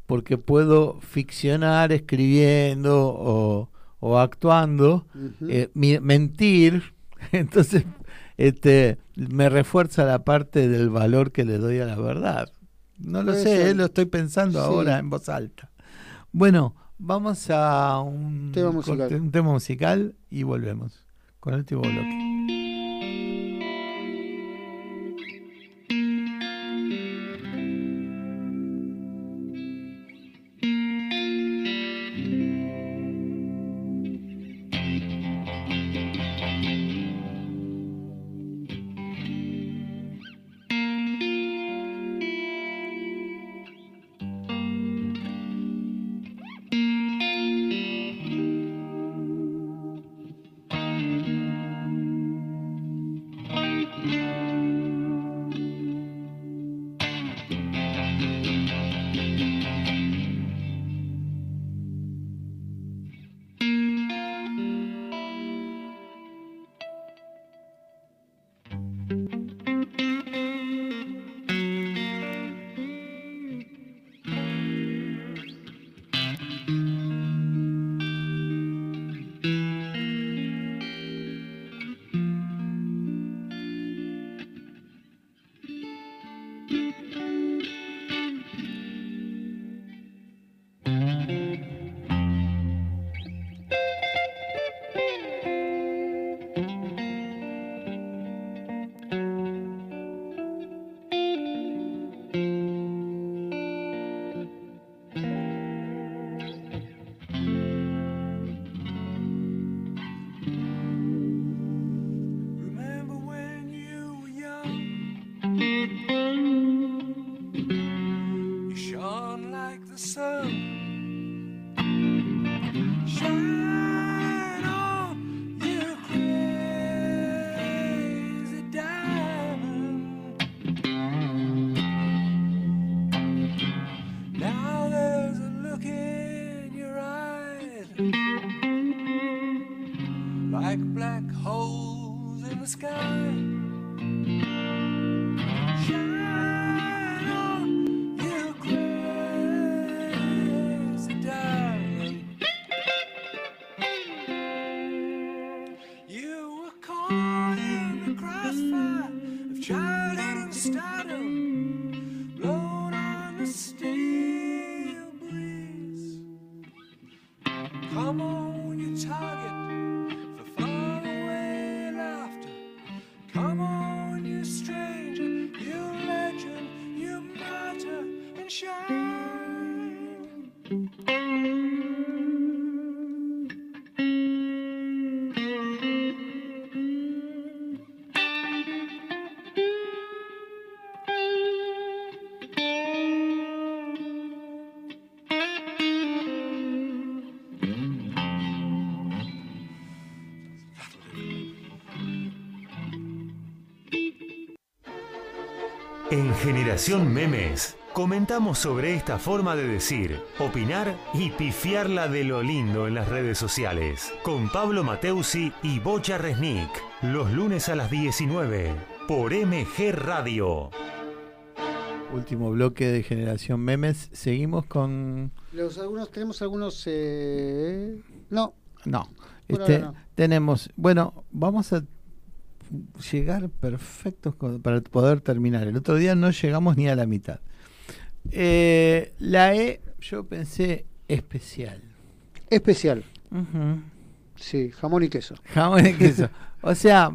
porque puedo ficcionar escribiendo o, o actuando eh, mi- mentir. Entonces este me refuerza la parte del valor que le doy a la verdad. No lo sé eh, lo estoy pensando Sí. ahora en voz alta. Bueno, vamos a un Tema musical. corte- un tema musical y volvemos con el último bloque. En Generación Memes comentamos sobre esta forma de decir, opinar y pifiarla de lo lindo en las redes sociales. Con Pablo Mateusi y Bocha Resnick. Los lunes a las 19 por MG Radio. Último bloque de Generación Memes. Seguimos con... Los, algunos, tenemos algunos... eh, No, No. Por Este, no. Tenemos... Bueno, vamos a llegar perfectos con- para poder terminar. El otro día no llegamos ni a la mitad. Eh, la E, yo pensé especial. especial. Sí, jamón y queso. Jamón y queso. O sea,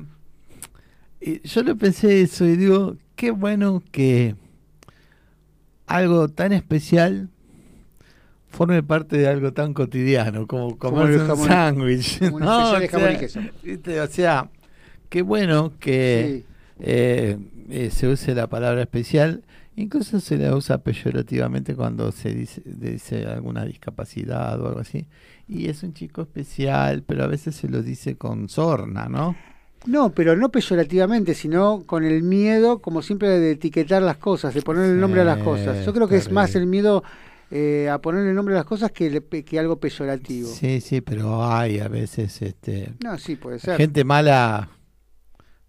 yo lo pensé eso y digo, qué bueno que algo tan especial forme parte de algo tan cotidiano como el un sándwich. ¿no? O sea, jamón y queso. ¿viste? O sea, qué bueno que eh, eh, se use la palabra especial. Incluso se la usa peyorativamente cuando se dice, dice alguna discapacidad o algo así. Y es un chico especial, pero a veces se lo dice con sorna, ¿no? No, pero no peyorativamente, sino con el miedo, como siempre, de etiquetar las cosas, de poner el nombre a las cosas. Yo creo que es más el miedo eh, a poner el nombre a las cosas que, le- que algo peyorativo. Sí, sí, pero hay a veces este, No, sí, puede ser. gente mala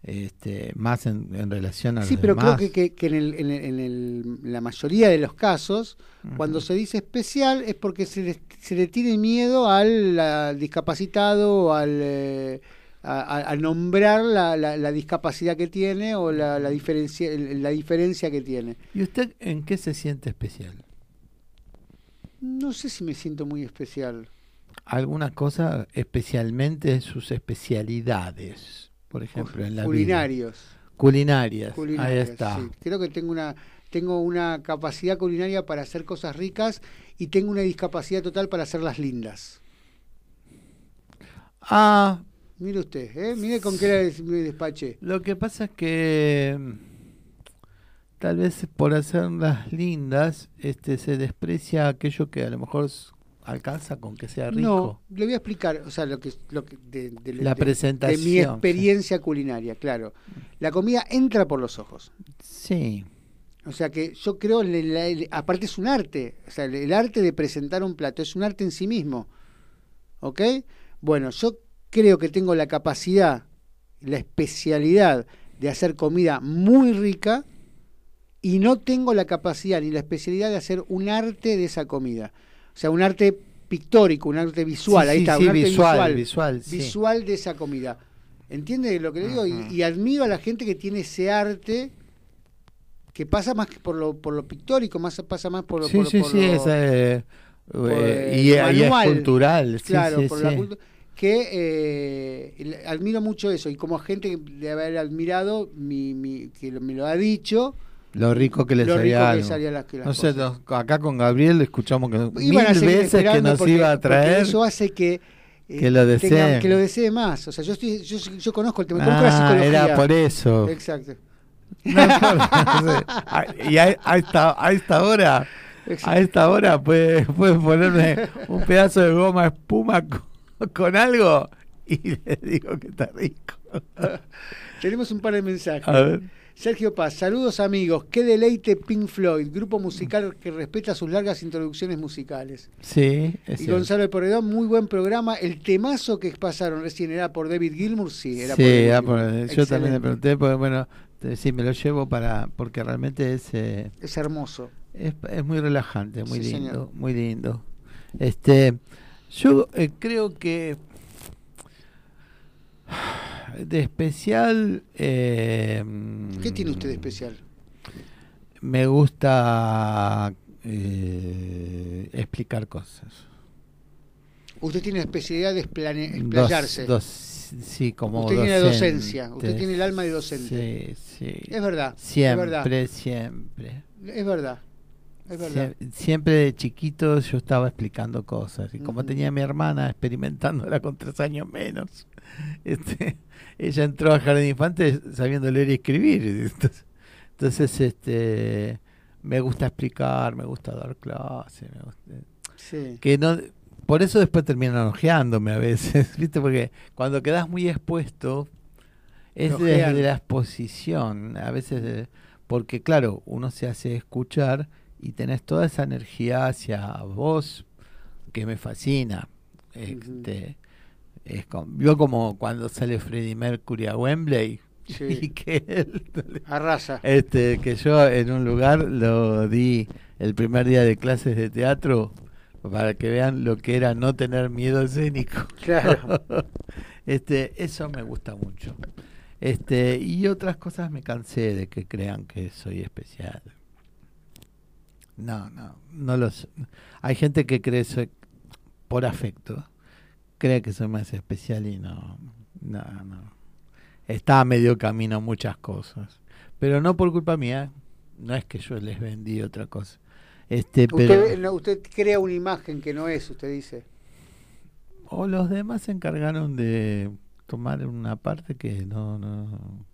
este, más en, en relación a Sí, los pero creo que, que- que en, el- en el- en el- la mayoría de los casos, cuando se dice especial es porque se le, se le tiene miedo al, al discapacitado al, eh, a, nombrar la, la- la discapacidad que tiene o la, la, diferencia, la diferencia que tiene. ¿Y usted en qué se siente especial? No sé si me siento muy especial. ¿Alguna cosa especialmente sus especialidades? Por ejemplo, en la vida? Culinarios. Culinarias. Ahí Culinarias, está. sí. Creo que tengo una tengo una capacidad culinaria para hacer cosas ricas y tengo una discapacidad total para hacerlas lindas. Ah, Mire usted, ¿eh? mire con qué me despaché. Lo que pasa es que mm, tal vez por hacerlas lindas este se desprecia aquello que a lo mejor alcanza con que sea rico. No, le voy a explicar, o sea, lo que, lo que de, de- La de- presentación, de mi experiencia culinaria, claro. La comida entra por los ojos. Sí. O sea que yo creo, le- aparte es un arte, o sea, el, el arte de presentar un plato es un arte en sí mismo. ¿Ok? Bueno, yo creo que tengo la capacidad, la especialidad de hacer comida muy rica y no tengo la capacidad ni la especialidad de hacer un arte de esa comida. O sea, un arte pictórico, un arte visual, Sí, ahí sí, está, sí, un arte visual, visual, visual, sí. visual de esa comida. ¿Entiende lo que le digo? Y- y, admiro a la gente que tiene ese arte que pasa más que por lo, por lo pictórico, más pasa más por lo, Sí, por, sí, por sí, lo- es, eh, por, eh, y, y es cultural. sí, Claro, sí, por sí. la cultu- que eh, admiro mucho eso y como gente de haber admirado mi, mi- que me lo ha dicho Lo rico que le lo salía que las- que las no sé, nos- acá con Gabriel escuchamos que mil iban seguir veces que nos porque- iba a traer. eso hace que eh, que lo desee. tenga- que lo desee más o sea yo estoy yo, yo conozco el tema la Ah, psicología era por eso. exacto No importa, no sé. Y a, a esta, a esta hora, a esta hora puede, puede ponerme un pedazo de goma espuma con, con algo y le digo que está rico. tenemos un par de mensajes A ver. Sergio Paz, saludos amigos, qué deleite Pink Floyd, grupo musical que respeta sus largas introducciones musicales. Sí, es Y cierto. Gonzalo de Porredón, muy buen programa. El temazo que pasaron recién era por David Gilmour, sí, era Sí, por David ah, Gilmour. por- yo también le pregunté, porque bueno, sí, me lo llevo para, porque realmente es, eh, Es hermoso. es, es muy relajante, muy Sí, lindo, señor. muy lindo. Este, yo eh, creo que de especial, eh, ¿Qué tiene usted de especial? me gusta eh, explicar cosas. Usted tiene especialidad de Dos- explayarse. dos- sí, como Usted tiene docente. docencia, usted tiene el alma de docente. Sí, sí. Es verdad, es Siempre, verdad. siempre. Es verdad. Es verdad. Sie- Siempre de chiquito yo estaba explicando cosas y como tenía a mi hermana experimentándola con tres años menos, este, ella entró a Jardín de Infantes sabiendo leer y escribir. Entonces, entonces, este, me gusta explicar, me gusta dar clases, me gusta- Sí. que no por eso después terminan ojeándome a veces, ¿viste? Porque cuando quedas muy expuesto es desde la exposición, a veces de- porque claro, uno se hace escuchar y tenés toda esa energía hacia vos que me fascina. Este, es como, vio como cuando sale Freddie Mercury a Wembley Sí. y que él Arrasa. este que yo en un lugar lo di el primer día de clases de teatro para que vean lo que era no tener miedo escénico. Claro. este, eso me gusta mucho. Este, y otras cosas me cansé de que crean que soy especial. No, no, no los hay gente que cree soy por afecto, cree que soy más especial y no, no, no. Está a medio camino muchas cosas, pero no por culpa mía, no es que yo les vendí otra cosa. Este, pero Usted, no, usted crea una imagen que no es, usted dice. o los demás se encargaron de tomar una parte que no no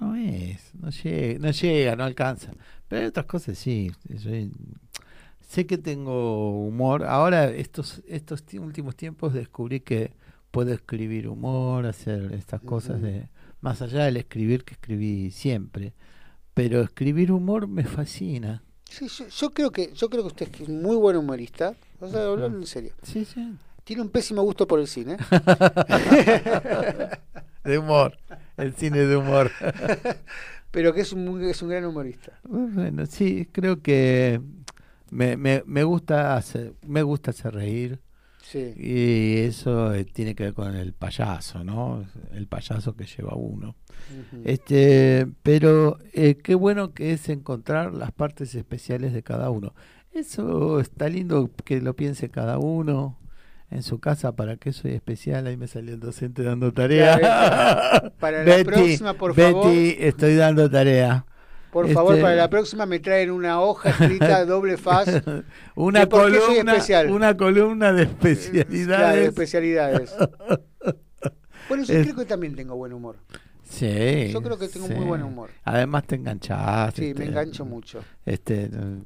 no es, no llega, no llega, no alcanza. Pero hay otras cosas sí, soy- sé que tengo humor. Ahora estos estos ti- últimos tiempos descubrí que puedo escribir humor, hacer estas cosas de más allá del escribir que escribí siempre. Pero escribir humor me fascina. Sí, yo, yo creo que yo creo que usted es muy buen humorista. O sea, hablando en serio. Sí, sí. Tiene un pésimo gusto por el cine. de humor, el cine de humor. Pero que es un, es un gran humorista. Bueno, sí, creo que me, me, me gusta hacer, me gusta hacer reír. Sí. Y eso eh, tiene que ver con el payaso, ¿no? El payaso que lleva uno. Este, pero eh, qué bueno que es encontrar las partes especiales de cada uno. Eso está lindo que lo piense cada uno en su casa para qué soy especial. Ahí me salió el docente dando tarea. Claro, para la próxima, por Betty, favor. estoy dando tarea. Por favor, Este, para la próxima me traen una hoja escrita doble faz. una columna, especial. una columna de Claro, especialidades. especialidades. Bueno, yo Es- creo que también tengo buen humor. Sí. Yo creo que tengo sí. muy buen humor. Además te enganchás. Sí, me este, engancho mucho. Este, no-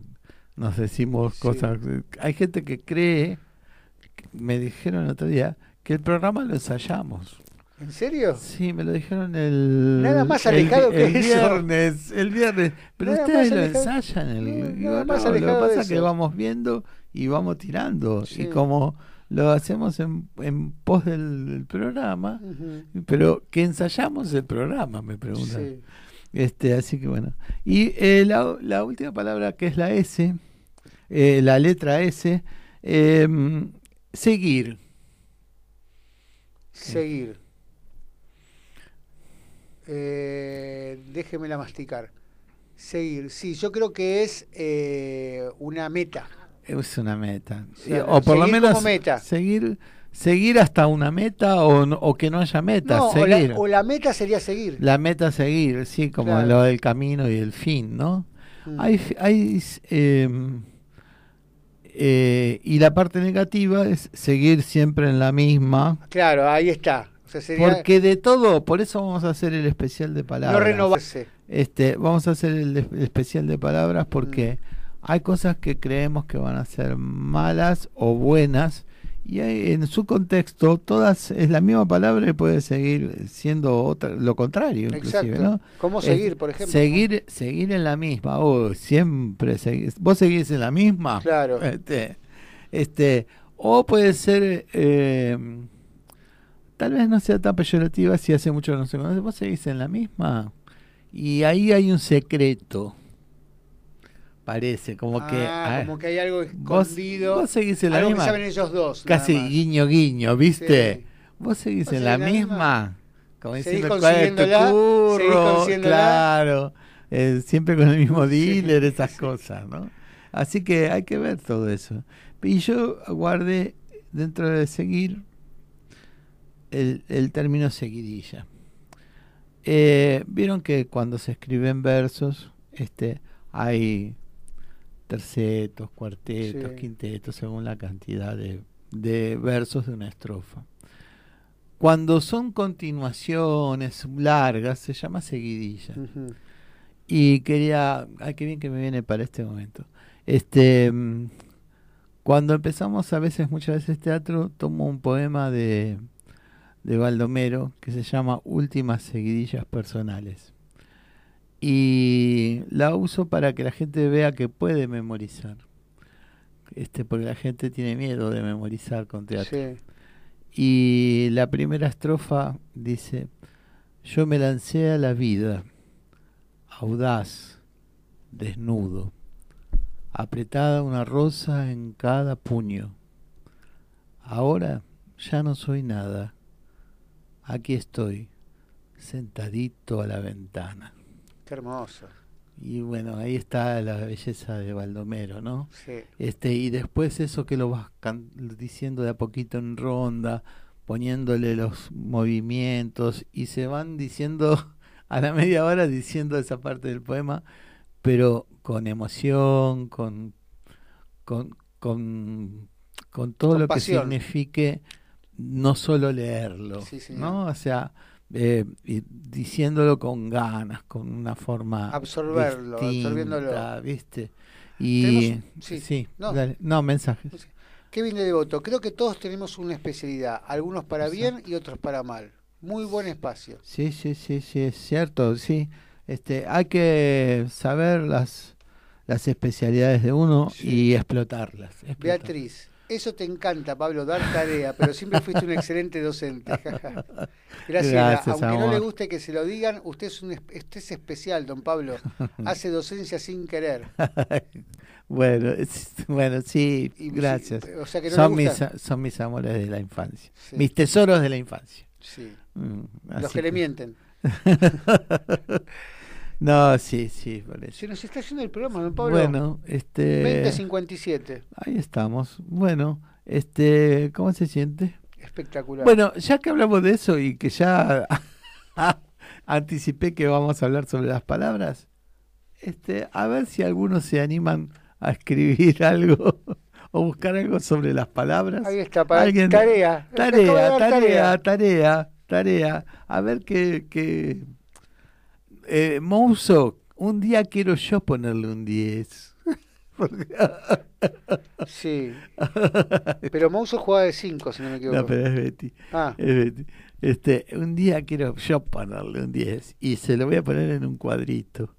nos decimos Sí. cosas. Hay gente que cree, me dijeron el otro día, que el programa lo ensayamos. ¿En serio? Sí, me lo dijeron el. Nada más el- alejado que el eso. viernes. El viernes. Pero Nada ustedes lo alejado- ensayan. El, No, más no, lo que pasa es que vamos viendo y vamos tirando. Sí. Y como lo hacemos en, en pos del, del programa, pero que ensayamos el programa, me preguntan. Sí. Este, así que bueno. Y eh, la, la última palabra que es la S, eh, la letra S, eh, seguir. Seguir. Eh, déjemela masticar. Seguir. Sí, yo creo que es eh, una meta. Es una meta. O sea, Y- o por lo menos meta. seguir seguir hasta una meta o, no- o que no haya meta, No, o la, o la meta sería seguir. La meta seguir, sí, como Claro. lo del camino y el fin, ¿no? Mm. Hay, hay eh, eh, y la parte negativa es seguir siempre en la misma. Claro, ahí está. O sea, sería Porque de todo, por eso vamos a hacer el especial de palabras. no renovarse. Este, vamos a hacer el, el especial de palabras porque Mm. hay cosas que creemos que van a ser malas o buenas y hay- en su contexto todas es la misma palabra y puede seguir siendo otra, lo contrario inclusive, Exacto. ¿no? ¿Cómo seguir, por ejemplo? Seguir, seguir en la misma, o siempre seguís, vos seguís en la misma. Claro. Este, este, o puede ser eh, tal vez no sea tan peyorativa si hace mucho que no se conoce, vos seguís en la misma. Y ahí hay un secreto. Parece, como que. Ah, ah, como que hay algo vos- escondido. vos seguís en la algo misma. que saben ellos dos. Casi guiño guiño, ¿viste? Sí. Vos seguís ¿Vos en la misma. misma? Como diciendo cuál es tu curro, claro. Eh, siempre con el mismo Sí, dealer, esas cosas, ¿no? Así que hay que ver todo eso. Y yo guardé dentro de seguir, el, el término seguidilla. Eh, Vieron que cuando se escriben versos, este, hay tercetos, cuartetos, Sí. quintetos, según la cantidad de, de versos de una estrofa. Cuando son continuaciones largas, se llama seguidilla. Y quería, ay, qué bien que me viene para este momento. Este, mm, cuando empezamos a veces, muchas veces teatro, tomo un poema de, de Baldomero que se llama Últimas seguidillas personales. Y la uso para que la gente vea que puede memorizar. Este, porque la gente tiene miedo de memorizar con teatro. Sí. Y la primera estrofa dice, yo me lancé a la vida, audaz, desnudo, apretada una rosa en cada puño. Ahora ya no soy nada, aquí estoy, sentadito a la ventana. Qué hermoso. Y bueno, ahí está la belleza de Baldomero, ¿no? Sí. Este, y después eso que lo vas can- diciendo de a poquito en ronda, poniéndole los movimientos, y se van diciendo a la media hora diciendo esa parte del poema, pero con emoción, con, con, con, con todo Con lo pasión. que signifique no solo leerlo, Sí. ¿no? O sea, eh, diciéndolo con ganas, con una forma Absorberlo, absorbiéndolo. distinta, ¿viste? Y sí, sí, no. dale. no, mensajes. Kevin de Devoto, creo que todos tenemos una especialidad, algunos para bien y otros para mal. Muy buen espacio. Sí, sí, sí, sí, es cierto, sí. Este, hay que saber las las especialidades de uno y explotarlas. explotar. Beatriz, eso te encanta, Pablo, dar tarea, pero siempre fuiste un excelente docente. Gracias. Gracias, Aunque no le guste que se lo digan, usted es, un, usted es especial, don Pablo. Hace docencia sin querer. bueno, es- bueno, sí, Y- gracias. sí, o sea que no son mis son mis amores de la infancia, Sí. mis tesoros de la infancia. Sí. Mm, Los que le mienten. No, sí, sí, por eso. Se nos está haciendo el programa, don Pablo. Bueno, este 2057. Ahí estamos. Bueno, este, ¿cómo se siente? Espectacular. Bueno, ya que hablamos de eso y que ya anticipé que vamos a hablar sobre las palabras, este, a ver si algunos se animan a escribir algo o buscar algo sobre las palabras. Ahí está, para Alguien- tarea. Tarea, dar tarea, tarea, tarea. A ver qué, qué... Eh, Mouso, un día quiero yo ponerle un 10. Porque- Sí. Pero Mouso jugaba de 5, si no me equivoco. No, pero es Betty. Ah. Es Betty. Este, un día quiero yo ponerle un 10 y se lo voy a poner en un cuadrito.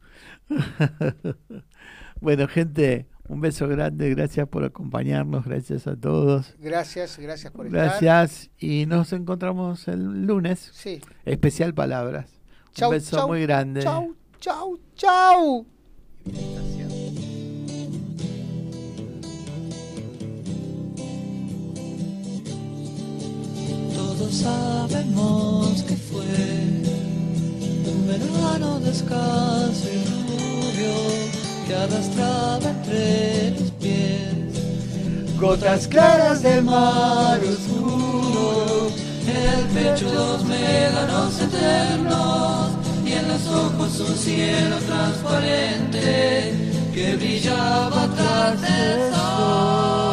bueno, gente, un beso grande, gracias por acompañarnos, gracias a todos. Gracias, gracias por estar. Gracias y nos encontramos el lunes. Sí. Especial palabras. Chau, un beso chau, muy grande. Chau, chau, chau. Todos sabemos que fue un verano descalzo y rubio que arrastraba entre los pies gotas claras del mar oscuro, el pecho dos médanos eternos y en los ojos un cielo transparente que brillaba tras el sol.